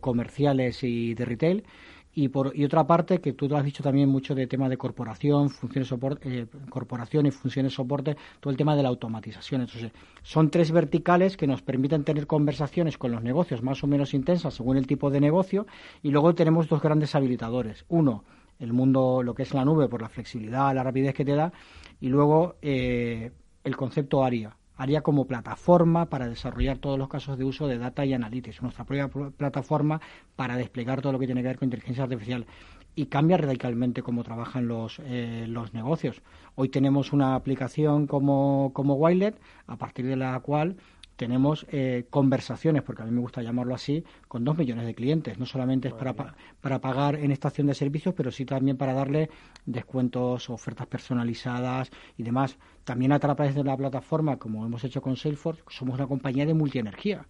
comerciales y de retail. Y, por, y otra parte, que tú has dicho también mucho de tema de corporación, funciones soporte, eh, corporación y funciones soporte, todo el tema de la automatización. Entonces, son tres verticales que nos permiten tener conversaciones con los negocios más o menos intensas según el tipo de negocio. Y luego tenemos dos grandes habilitadores. Uno, el mundo, lo que es la nube, por la flexibilidad, la rapidez que te da. Y luego, eh, el concepto ARIA, haría como plataforma para desarrollar todos los casos de uso de data y analytics, nuestra propia plataforma para desplegar todo lo que tiene que ver con inteligencia artificial y cambia radicalmente cómo trabajan los, eh, los negocios. Hoy tenemos una aplicación como, como Wilet, a partir de la cual tenemos eh, conversaciones, porque a mí me gusta llamarlo así, con dos millones de clientes. No solamente es para, para pagar en estación de servicios, pero sí también para darle descuentos, ofertas personalizadas y demás. También a través de la plataforma, como hemos hecho con Salesforce, somos una compañía de multienergía.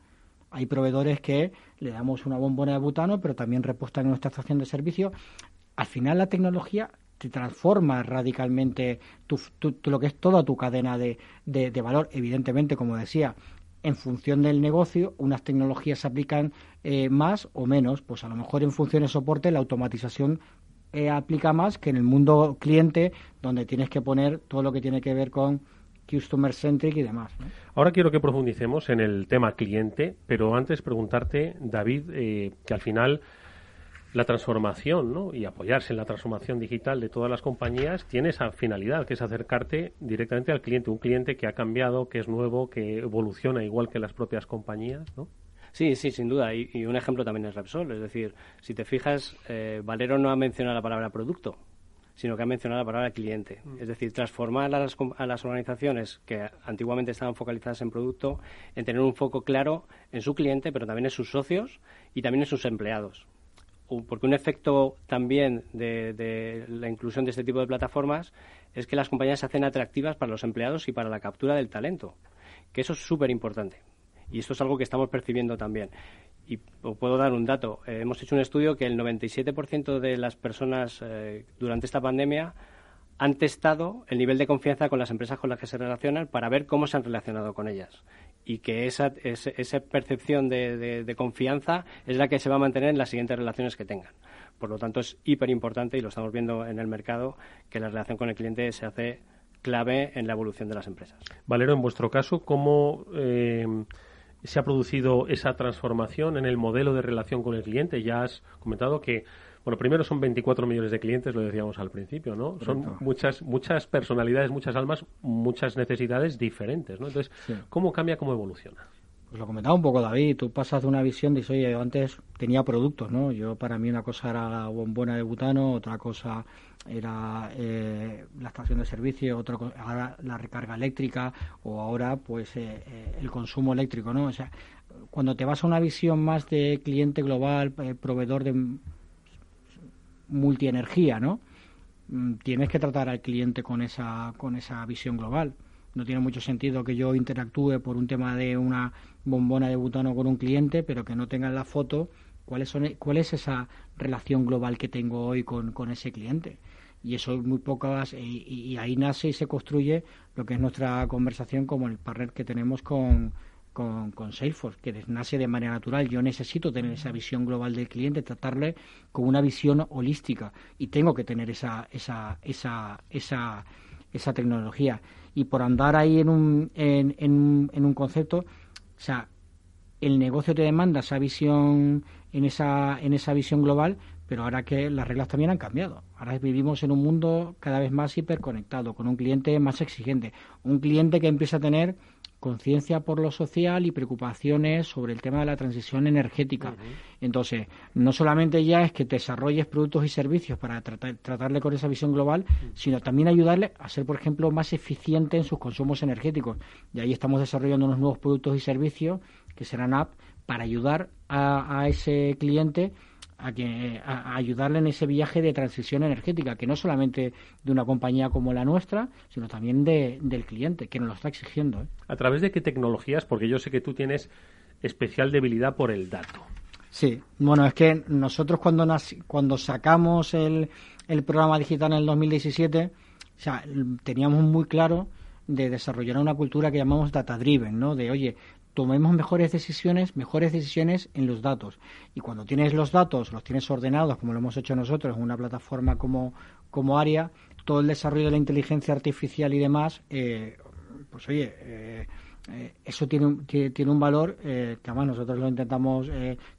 Hay proveedores que le damos una bombona de butano, pero también repostan en nuestra estación de servicio. Al final la tecnología te transforma radicalmente lo que es toda tu cadena de, de, valor. Evidentemente, como decía, en función del negocio, unas tecnologías se aplican eh, más o menos. Pues a lo mejor en función de soporte, la automatización eh, aplica más que en el mundo cliente, donde tienes que poner todo lo que tiene que ver con customer centric y demás. Ahora quiero que profundicemos en el tema cliente, pero antes preguntarte, David, eh, que al final la transformación ¿no? y apoyarse en la transformación digital de todas las compañías tiene esa finalidad, que es acercarte directamente al cliente, un cliente que ha cambiado, que es nuevo, que evoluciona igual que las propias compañías, ¿no? Sí, sí, sin duda. Y, un ejemplo también es Repsol. Es decir, si te fijas, eh, Valero no ha mencionado la palabra producto, sino que ha mencionado la palabra cliente. Mm. Es decir, transformar a las, a las, organizaciones que antiguamente estaban focalizadas en producto en tener un foco claro en su cliente, pero también en sus socios y también en sus empleados. Porque un efecto también de, la inclusión de este tipo de plataformas es que las compañías se hacen atractivas para los empleados y para la captura del talento, que eso es súper importante. Y esto es algo que estamos percibiendo también. Y puedo dar un dato. Eh, hemos hecho un estudio que el 97% de las personas eh, durante esta pandemia han testado el nivel de confianza con las empresas con las que se relacionan para ver cómo se han relacionado con ellas. Y que esa, esa, percepción de, de, confianza es la que se va a mantener en las siguientes relaciones que tengan. Por lo tanto, es hiper importante, y lo estamos viendo en el mercado, que la relación con el cliente se hace clave en la evolución de las empresas. Valero, en vuestro caso, ¿cómo eh, se ha producido esa transformación en el modelo de relación con el cliente? Ya has comentado que, bueno, primero son 24 millones de clientes, lo decíamos al principio, ¿no? Son muchas, muchas personalidades, muchas almas, muchas necesidades diferentes, ¿no? Entonces, ¿cómo cambia, cómo evoluciona? Pues lo comentaba un poco David, tú pasas de una visión, dices, oye, yo antes tenía productos, ¿no? Yo para mí una cosa era la bombona de butano, otra cosa era eh, la estación de servicio, otra cosa, ahora la recarga eléctrica o ahora pues eh, eh, el consumo eléctrico, ¿no? O sea, cuando te vas a una visión más de cliente global, proveedor de multienergía, ¿no? Mm, tienes que tratar al cliente con esa con esa visión global no tiene mucho sentido que yo interactúe por un tema de una bombona de butano con un cliente, pero que no tenga en la foto cuáles son, cuál es esa relación global que tengo hoy con, con ese cliente. Y eso es muy pocas, y, y, ahí nace y se construye lo que es nuestra conversación como el partner que tenemos con, con, Salesforce, que nace de manera natural. Yo necesito tener esa visión global del cliente, tratarle con una visión holística y tengo que tener esa, esa, esa, esa, esa tecnología y por andar ahí en un, en, en, un concepto, o sea, el negocio te demanda esa visión, en esa, en esa visión global, pero ahora que las reglas también han cambiado. Ahora vivimos en un mundo cada vez más hiperconectado, con un cliente más exigente, un cliente que empieza a tener conciencia por lo social y preocupaciones sobre el tema de la transición energética. Entonces, no solamente ya es que desarrolles productos y servicios para tratarle con esa visión global, sino también ayudarle a ser, por ejemplo, más eficiente en sus consumos energéticos. Y ahí estamos desarrollando unos nuevos productos y servicios que serán app para ayudar a ese cliente a, que, a, ayudarle en ese viaje de transición energética, que no solamente de una compañía como la nuestra, sino también de, del cliente, que nos lo está exigiendo. ¿eh? ¿A través de qué tecnologías? Porque yo sé que tú tienes especial debilidad por el dato. Sí, bueno, es que nosotros cuando, cuando sacamos el, el programa digital en el 2017, o sea, teníamos muy claro de desarrollar una cultura que llamamos data driven, ¿no? De, oye, tomemos mejores decisiones, mejores decisiones en los datos. Y cuando tienes los datos, los tienes ordenados, como lo hemos hecho nosotros en una plataforma como, como ARIA, todo el desarrollo de la inteligencia artificial y demás, eh, pues oye, eh, eh, eso tiene un, tiene, un valor que además nosotros lo intentamos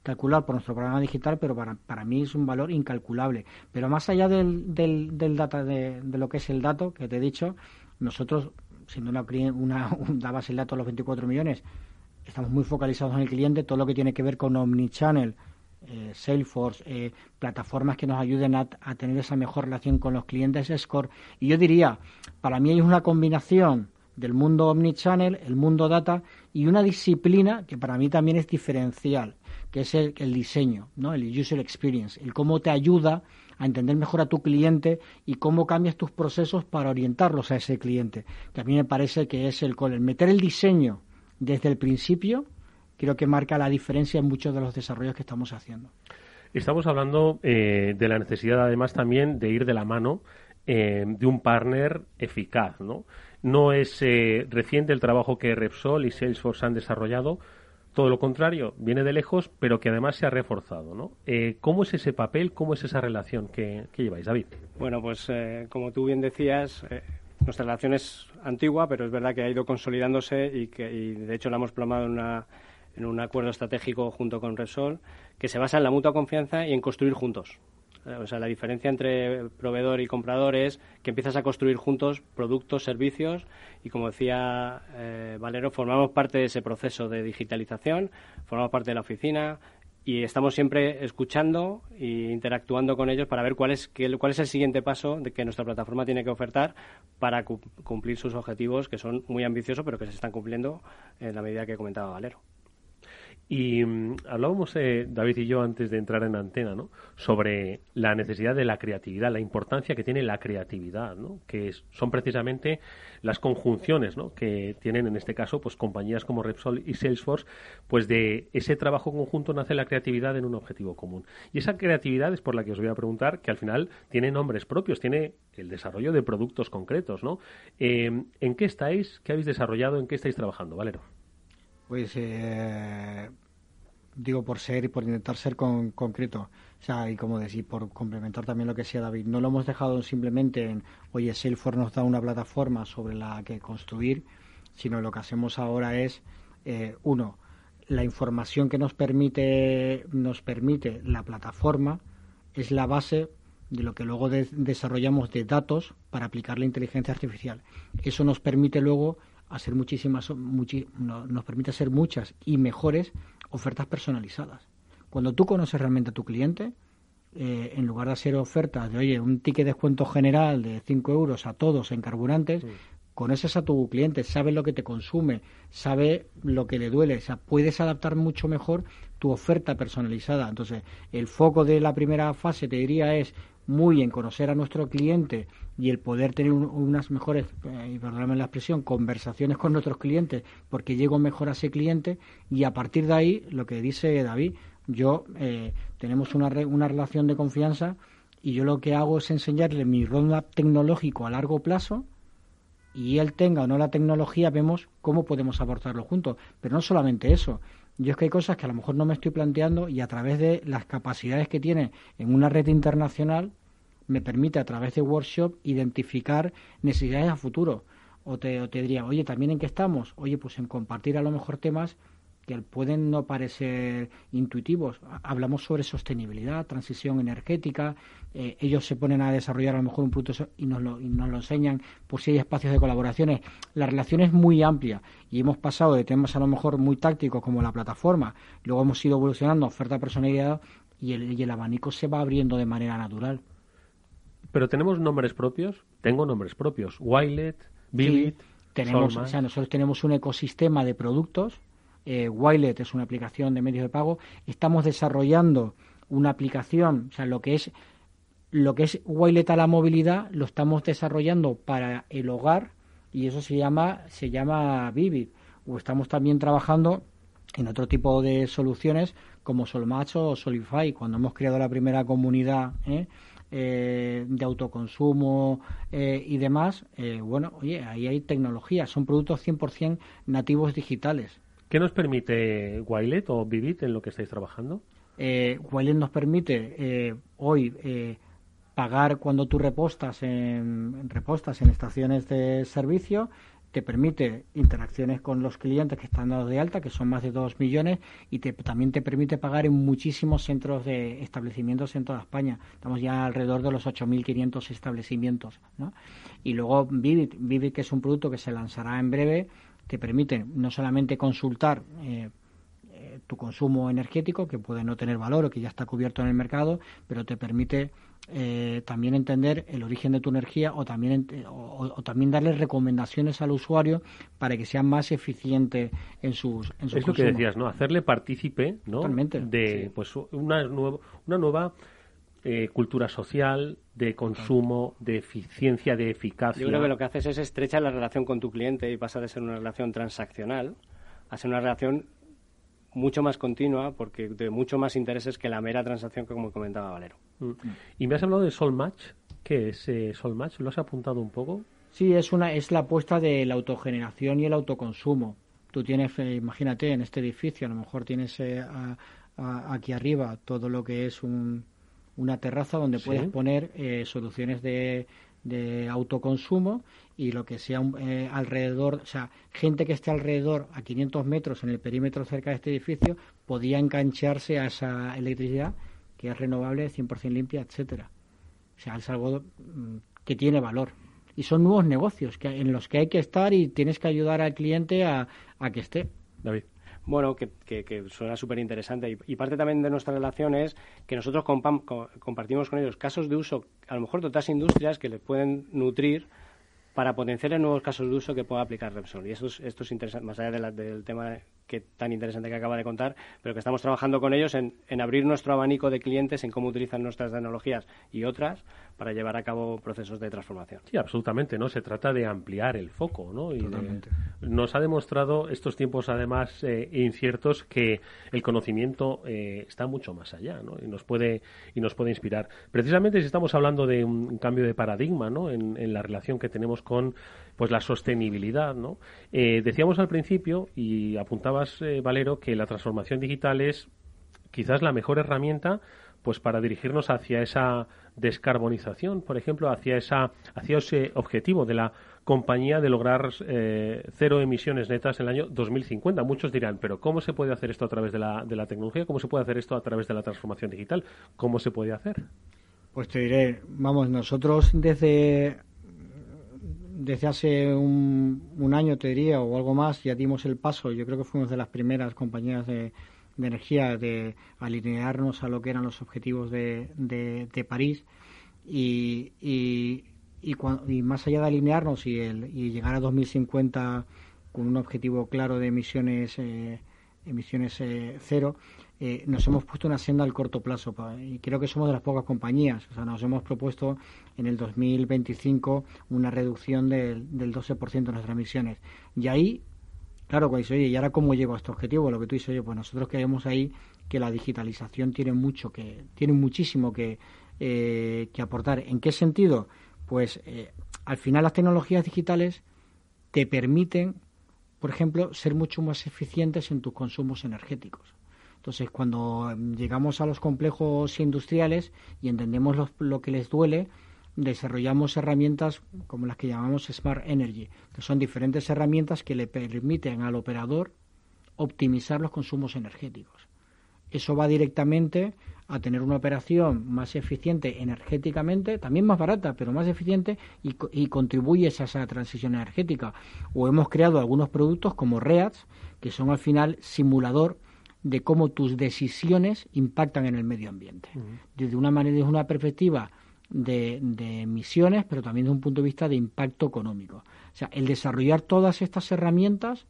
calcular por nuestro programa digital, pero para, para mí es un valor incalculable. Pero más allá del, del, del data, de, de lo que es el dato que te he dicho, nosotros, siendo una, una, una base de datos los 24 millones, estamos muy focalizados en el cliente, todo lo que tiene que ver con Omnichannel, eh, Salesforce, eh, plataformas que nos ayuden a, tener esa mejor relación con los clientes, Score. Y yo diría, para mí hay una combinación del mundo Omnichannel, el mundo data y una disciplina que para mí también es diferencial, que es el, el diseño, ¿no? el user experience, el cómo te ayuda a entender mejor a tu cliente y cómo cambias tus procesos para orientarlos a ese cliente, que a mí me parece que es el, el meter el diseño desde el principio, creo que marca la diferencia en muchos de los desarrollos que estamos haciendo. Estamos hablando eh, de la necesidad, además, también de ir de la mano eh, de un partner eficaz, ¿no? No es eh, reciente el trabajo que Repsol y Salesforce han desarrollado, todo lo contrario, viene de lejos, pero que además se ha reforzado, ¿no? ¿Cómo es ese papel, cómo es esa relación que, lleváis, David? Bueno, pues como tú bien decías, nuestra relación es antigua, pero es verdad que ha ido consolidándose y que y de hecho la hemos plasmado en una en un acuerdo estratégico junto con Repsol que se basa en la mutua confianza y en construir juntos. Eh, o sea, la diferencia entre proveedor y comprador es que empiezas a construir juntos productos, servicios y, como decía eh, Valero, formamos parte de ese proceso de digitalización, formamos parte de la oficina y estamos siempre escuchando e interactuando con ellos para ver cuál es, cuál es el siguiente paso de que nuestra plataforma tiene que ofertar para cumplir sus objetivos, que son muy ambiciosos, pero que se están cumpliendo en la medida que comentaba Valero. Y mm, hablábamos, eh, David y yo, antes de entrar en antena, ¿no? sobre la necesidad de la creatividad, la importancia que tiene la creatividad, ¿no? que son precisamente las conjunciones ¿no? que tienen, en este caso, pues compañías como Repsol y Salesforce, pues de ese trabajo conjunto nace la creatividad en un objetivo común. Y esa creatividad es por la que os voy a preguntar, que al final tiene nombres propios, tiene el desarrollo de productos concretos. ¿no? Eh, ¿En qué estáis? ¿Qué habéis desarrollado? ¿En qué estáis trabajando? Valero. Pues eh, digo por ser y por intentar ser con, concreto. O sea, y como decir, por complementar también lo que decía David, no lo hemos dejado simplemente en, oye, Salesforce nos da una plataforma sobre la que construir, sino lo que hacemos ahora es, eh, uno, la información que nos permite, nos permite la plataforma es la base de lo que luego desarrollamos de datos para aplicar la inteligencia artificial. Eso nos permite luego hacer muchísimas, nos permite hacer muchas y mejores ofertas personalizadas. Cuando tú conoces realmente a tu cliente, eh, en lugar de hacer ofertas de, oye, un ticket de descuento general de 5 euros a todos en carburantes, conoces a tu cliente, sabes lo que te consume, sabe lo que le duele, o sea, puedes adaptar mucho mejor tu oferta personalizada. Entonces, el foco de la primera fase, te diría, es muy en conocer a nuestro cliente y el poder tener unas mejores, eh, y perdóname la expresión, conversaciones con nuestros clientes, porque llego mejor a ese cliente y a partir de ahí, lo que dice David, yo eh, tenemos una, una relación de confianza y yo lo que hago es enseñarle mi roadmap tecnológico a largo plazo y él tenga o no la tecnología, vemos cómo podemos aportarlo juntos. Pero no solamente eso, yo es que hay cosas que a lo mejor no me estoy planteando y a través de las capacidades que tiene en una red internacional me permite a través de workshop identificar necesidades a futuro. O te, o te diría, oye, ¿también en qué estamos? Oye, pues en compartir a lo mejor temas que pueden no parecer intuitivos. Hablamos sobre sostenibilidad, transición energética, eh, ellos se ponen a desarrollar a lo mejor un producto y nos, lo, y nos lo enseñan por si hay espacios de colaboraciones. La relación es muy amplia y hemos pasado de temas a lo mejor muy tácticos como la plataforma, luego hemos ido evolucionando oferta personalidad y el, y el abanico se va abriendo de manera natural. Pero tenemos nombres propios, tengo nombres propios, Wilet, Vivid, tenemos, o sea, nosotros tenemos un ecosistema de productos eh, Wilet es una aplicación de medios de pago. Estamos desarrollando una aplicación, o sea, lo que es lo que es Wilet a la movilidad lo estamos desarrollando para el hogar y eso se llama se llama Vivid. O estamos también trabajando en otro tipo de soluciones como Solmatch o Solify. Cuando hemos creado la primera comunidad ¿eh? Eh, de autoconsumo y demás, bueno, oye, ahí hay tecnología, son productos 100% nativos digitales. ¿Qué nos permite Wilet o Vivit en lo que estáis trabajando? Eh, nos permite eh, hoy eh, pagar cuando tú repostas en, repostas en estaciones de servicio, te permite interacciones con los clientes que están dados de alta, que son más de 2 millones, y también te permite pagar en muchísimos centros de establecimientos en toda España. Estamos ya alrededor de los 8.500 establecimientos. ¿no? Y luego Vivit, Vivit, que es un producto que se lanzará en breve, te permite no solamente consultar eh, tu consumo energético, que puede no tener valor o que ya está cubierto en el mercado, pero te permite eh, también entender el origen de tu energía o también o, también darle recomendaciones al usuario para que sea más eficiente en sus en es lo que decías no hacerle partícipe no Totalmente. de pues una nueva una nueva eh, cultura social, de consumo, de eficiencia, de eficacia. Yo creo que lo que haces es estrechar la relación con tu cliente y pasa de ser una relación transaccional a ser una relación mucho más continua porque de mucho más intereses que la mera transacción que como comentaba Valero. Mm. Y me has hablado de Solmatch. ¿Qué es eh, Solmatch? ¿Lo has apuntado un poco? Sí, es una es la apuesta de la autogeneración y el autoconsumo. Tú tienes, eh, imagínate, en este edificio, a lo mejor tienes eh, aquí arriba todo lo que es un, una terraza donde puedes poner eh, soluciones de, de, autoconsumo y lo que sea alrededor, o sea, gente que esté alrededor a 500 metros en el perímetro cerca de este edificio podía engancharse a esa electricidad que es renovable, 100% limpia, etcétera. O sea, es algo mm, que tiene valor y son nuevos negocios que, en los que hay que estar y tienes que ayudar al cliente a, que esté. David. Bueno, que, que, suena súper interesante. Y, parte también de nuestra relación es que nosotros compartimos con ellos casos de uso, a lo mejor de otras industrias que les pueden nutrir para potenciar en nuevos casos de uso que pueda aplicar Repsol. Y eso es, esto es interesante, más allá del tema que tan interesante que acaba de contar, pero que estamos trabajando con ellos en, en abrir nuestro abanico de clientes, en cómo utilizan nuestras tecnologías y otras para llevar a cabo procesos de transformación. Sí, absolutamente, ¿no? Se trata de ampliar el foco, ¿no? Y nos ha demostrado estos tiempos, además, eh, inciertos, que el conocimiento eh, está mucho más allá, ¿no? Y nos puede, y nos puede inspirar. Precisamente si estamos hablando de un, cambio de paradigma, ¿no? En, en, la relación que tenemos con, pues, la sostenibilidad, ¿no? Eh, decíamos al principio, y apuntabas, Valero, que la transformación digital es quizás la mejor herramienta pues para dirigirnos hacia esa descarbonización, por ejemplo, hacia esa hacia ese objetivo de la compañía de lograr eh, cero emisiones netas en el año 2050. Muchos dirán, pero ¿cómo se puede hacer esto a través de la, de la tecnología? ¿Cómo se puede hacer esto a través de la transformación digital? ¿Cómo se puede hacer? Pues te diré, vamos, nosotros desde desde hace un, un año, te diría, o algo más, ya dimos el paso. Yo creo que fuimos de las primeras compañías de, de energía, de alinearnos a lo que eran los objetivos de, de, París y, y, y, más allá de alinearnos y, el, y llegar a 2050 con un objetivo claro de emisiones eh, emisiones eh, cero, eh, nos hemos puesto una senda al corto plazo y creo que somos de las pocas compañías. O sea, nos hemos propuesto en el 2025 una reducción del, del 12% de nuestras emisiones. Y ahí Claro, dice, oye, ¿y ahora cómo llego a este objetivo? Lo que tú dices, oye, pues nosotros creemos ahí que la digitalización tiene mucho que, tiene muchísimo que, eh, que aportar. ¿En qué sentido? Pues eh, al final las tecnologías digitales te permiten, por ejemplo, ser mucho más eficientes en tus consumos energéticos. Entonces, cuando llegamos a los complejos industriales y entendemos lo que les duele, desarrollamos herramientas como las que llamamos Smart Energy, que son diferentes herramientas que le permiten al operador optimizar los consumos energéticos. Eso va directamente a tener una operación más eficiente energéticamente, también más barata, pero más eficiente y, y contribuye a esa transición energética. O hemos creado algunos productos como REATS, que son al final simulador de cómo tus decisiones impactan en el medio ambiente. Desde una manera, desde una perspectiva de, emisiones, pero también desde un punto de vista de impacto económico. O sea, el desarrollar todas estas herramientas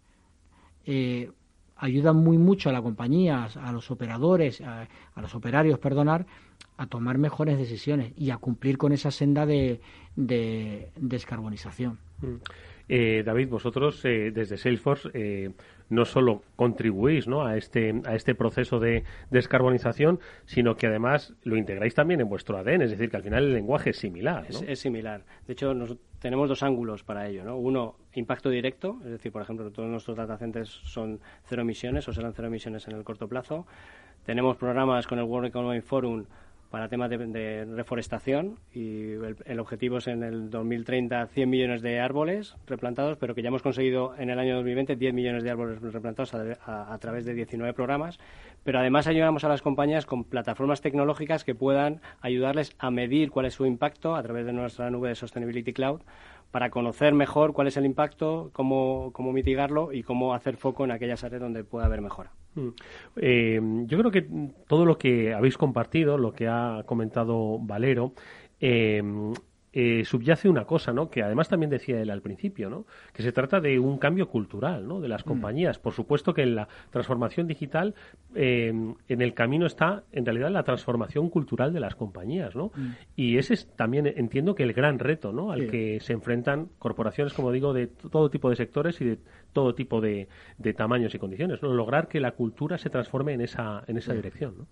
eh, ayuda muy mucho a la compañía, a los operadores, a, los operarios, perdonar, a tomar mejores decisiones y a cumplir con esa senda de, descarbonización. Mm. Eh, David, vosotros eh, desde Salesforce eh, no solo contribuís ¿no? a, este, a este proceso de descarbonización, sino que además lo integráis también en vuestro ADN, es decir, que al final el lenguaje es similar. Es, similar. De hecho, tenemos dos ángulos para ello. ¿no? Uno, impacto directo, es decir, por ejemplo, todos nuestros datacenters son cero emisiones o serán cero emisiones en el corto plazo. Tenemos programas con el World Economic Forum para temas de, reforestación y el, objetivo es en el 2030 100 millones de árboles replantados, pero que ya hemos conseguido en el año 2020 10 millones de árboles replantados a, través de 19 programas. Pero además ayudamos a las compañías con plataformas tecnológicas que puedan ayudarles a medir cuál es su impacto a través de nuestra nube de Sustainability Cloud para conocer mejor cuál es el impacto, cómo, cómo mitigarlo y cómo hacer foco en aquellas áreas donde pueda haber mejora. Mm. Eh, yo creo que todo lo que habéis compartido, lo que ha comentado Valero, eh, eh, subyace una cosa, ¿no? Que además también decía él al principio, ¿no? Que se trata de un cambio cultural, ¿no? De las mm. compañías. Por supuesto que en la transformación digital, eh, en el camino está, en realidad, la transformación cultural de las compañías, ¿no? Mm. Y ese es también, entiendo que el gran reto, ¿no? Al que se enfrentan corporaciones, como digo, de todo tipo de sectores y de todo tipo de, tamaños y condiciones, ¿no? Lograr que la cultura se transforme en esa, en esa dirección, ¿no?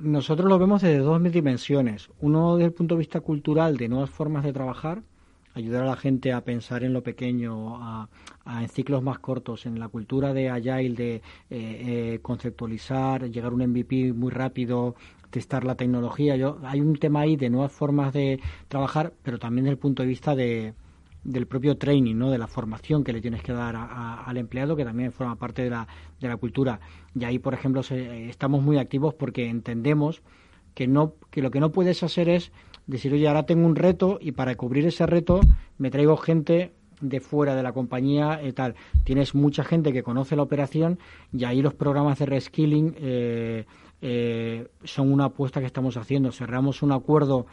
Nosotros lo vemos desde dos dimensiones. Uno desde el punto de vista cultural, de nuevas formas de trabajar, ayudar a la gente a pensar en lo pequeño, a, en ciclos más cortos, en la cultura de Agile, de eh, eh, conceptualizar, llegar a un MVP muy rápido, testar la tecnología. Yo, hay un tema ahí de nuevas formas de trabajar, pero también desde el punto de vista de, del propio training, ¿no? de la formación que le tienes que dar al empleado, que también forma parte de la, de la cultura. Y ahí, por ejemplo, estamos muy activos porque entendemos que, no, que lo que no puedes hacer es decir, oye, ahora tengo un reto y para cubrir ese reto me traigo gente de fuera de la compañía y tal. Tienes mucha gente que conoce la operación y ahí los programas de reskilling eh, eh, son una apuesta que estamos haciendo. Cerramos un acuerdo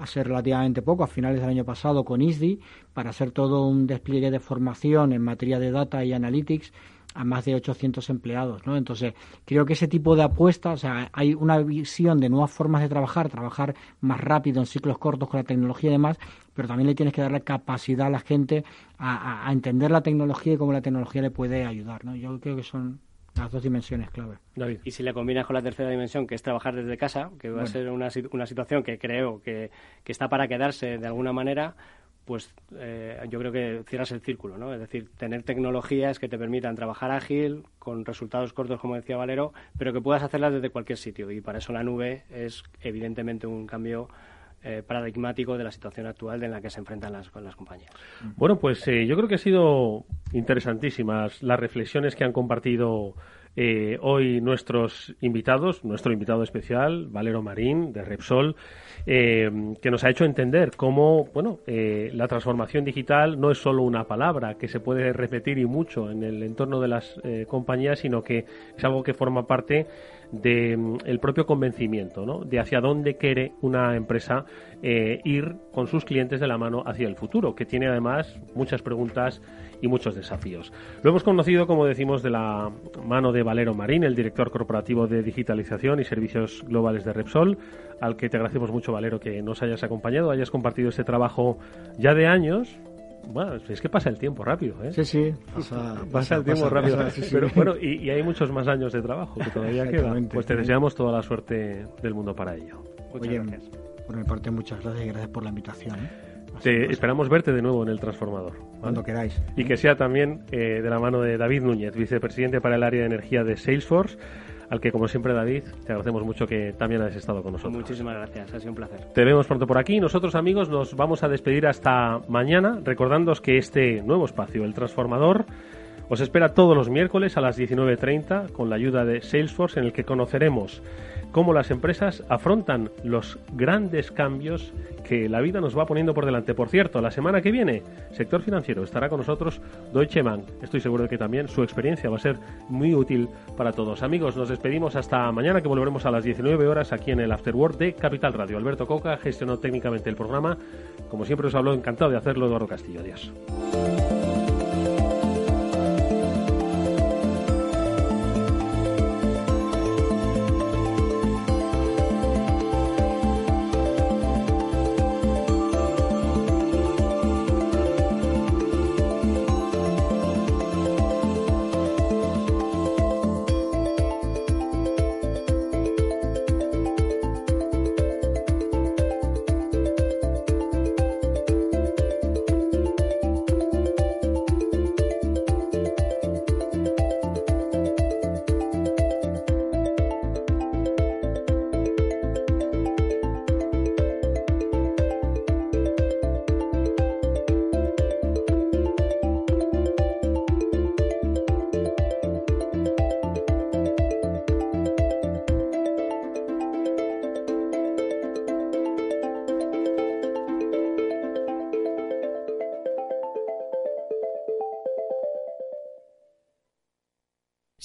hace relativamente poco, a finales del año pasado, con ISDI, para hacer todo un despliegue de formación en materia de data y analytics a más de 800 empleados, ¿no? Entonces, creo que ese tipo de apuestas, o sea, hay una visión de nuevas formas de trabajar, trabajar más rápido en ciclos cortos con la tecnología y demás, pero también le tienes que dar la capacidad a la gente a, a entender la tecnología y cómo la tecnología le puede ayudar, ¿no? Yo creo que son las dos dimensiones clave. Y si le combinas con la tercera dimensión, que es trabajar desde casa, que va a ser una, una situación que creo que, que, está para quedarse de alguna manera, pues eh, yo creo que cierras el círculo, ¿no? Es decir, tener tecnologías que te permitan trabajar ágil, con resultados cortos, como decía Valero, pero que puedas hacerlas desde cualquier sitio. Y para eso la nube es evidentemente un cambio eh, paradigmático de la situación actual en la que se enfrentan las, las compañías. Bueno, pues eh, yo creo que ha sido interesantísimas las reflexiones que han compartido eh, hoy nuestros invitados, nuestro invitado especial, Valero Marín, de Repsol, que nos ha hecho entender cómo bueno, la transformación digital no es solo una palabra que se puede repetir y mucho en el entorno de las compañías, sino que es algo que forma parte del mm, propio convencimiento, ¿no? de hacia dónde quiere una empresa eh, ir con sus clientes de la mano hacia el futuro, que tiene además muchas preguntas y muchos desafíos. Lo hemos conocido, como decimos, de la mano de Valero Marín, el director corporativo de digitalización y servicios globales de Repsol, al que te agradecemos mucho, Valero, que nos hayas acompañado, hayas compartido este trabajo ya de años, bueno, es que pasa el tiempo rápido, ¿eh? Sí, sí, pasa, el tiempo rápido. Pero bueno, y, hay muchos más años de trabajo que todavía quedan. Pues te deseamos toda la suerte del mundo para ello. Muchas gracias. Por mi parte, muchas gracias y gracias por la invitación. ¿eh? Te esperamos verte de nuevo en el transformador. Cuando queráis. Y que sea también eh, de la mano de David Núñez, vicepresidente para el área de energía de Salesforce al que como siempre David, te agradecemos mucho que también hayas estado con nosotros. Muchísimas gracias, ha sido un placer. Te vemos pronto por aquí. Nosotros amigos nos vamos a despedir hasta mañana, recordándoos que este nuevo espacio, el transformador, os espera todos los miércoles a las 19.30 con la ayuda de Salesforce en el que conoceremos cómo las empresas afrontan los grandes cambios que la vida nos va poniendo por delante. Por cierto, la semana que viene, sector financiero, estará con nosotros Deutsche Bank. Estoy seguro de que también su experiencia va a ser muy útil para todos. Amigos, nos despedimos hasta mañana que volveremos a las 19 horas aquí en el Afterword de Capital Radio. Alberto Coca gestionó técnicamente el programa. Como siempre os hablo, encantado de hacerlo Eduardo Castillo. Adiós.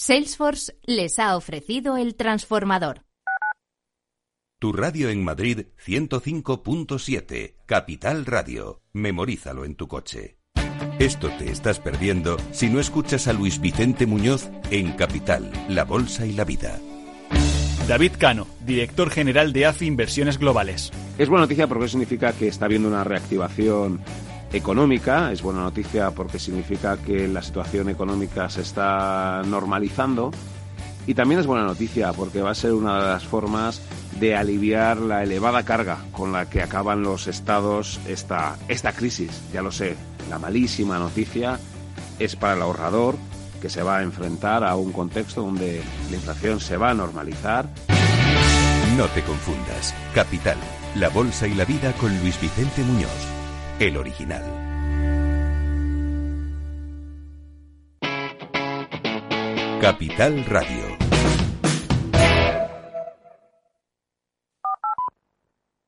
Salesforce les ha ofrecido el transformador. Tu radio en Madrid 105.7, Capital Radio. Memorízalo en tu coche. Esto te estás perdiendo si no escuchas a Luis Vicente Muñoz en Capital, La Bolsa y la Vida. David Cano, director general de AFI Inversiones Globales. Es buena noticia porque significa que está habiendo una reactivación económica, es buena noticia porque significa que la situación económica se está normalizando y también es buena noticia porque va a ser una de las formas de aliviar la elevada carga con la que acaban los estados esta, esta crisis. Ya lo sé, la malísima noticia es para el ahorrador que se va a enfrentar a un contexto donde la inflación se va a normalizar. No te confundas. Capital, la bolsa y la vida con Luis Vicente Muñoz, el original. Capital Radio.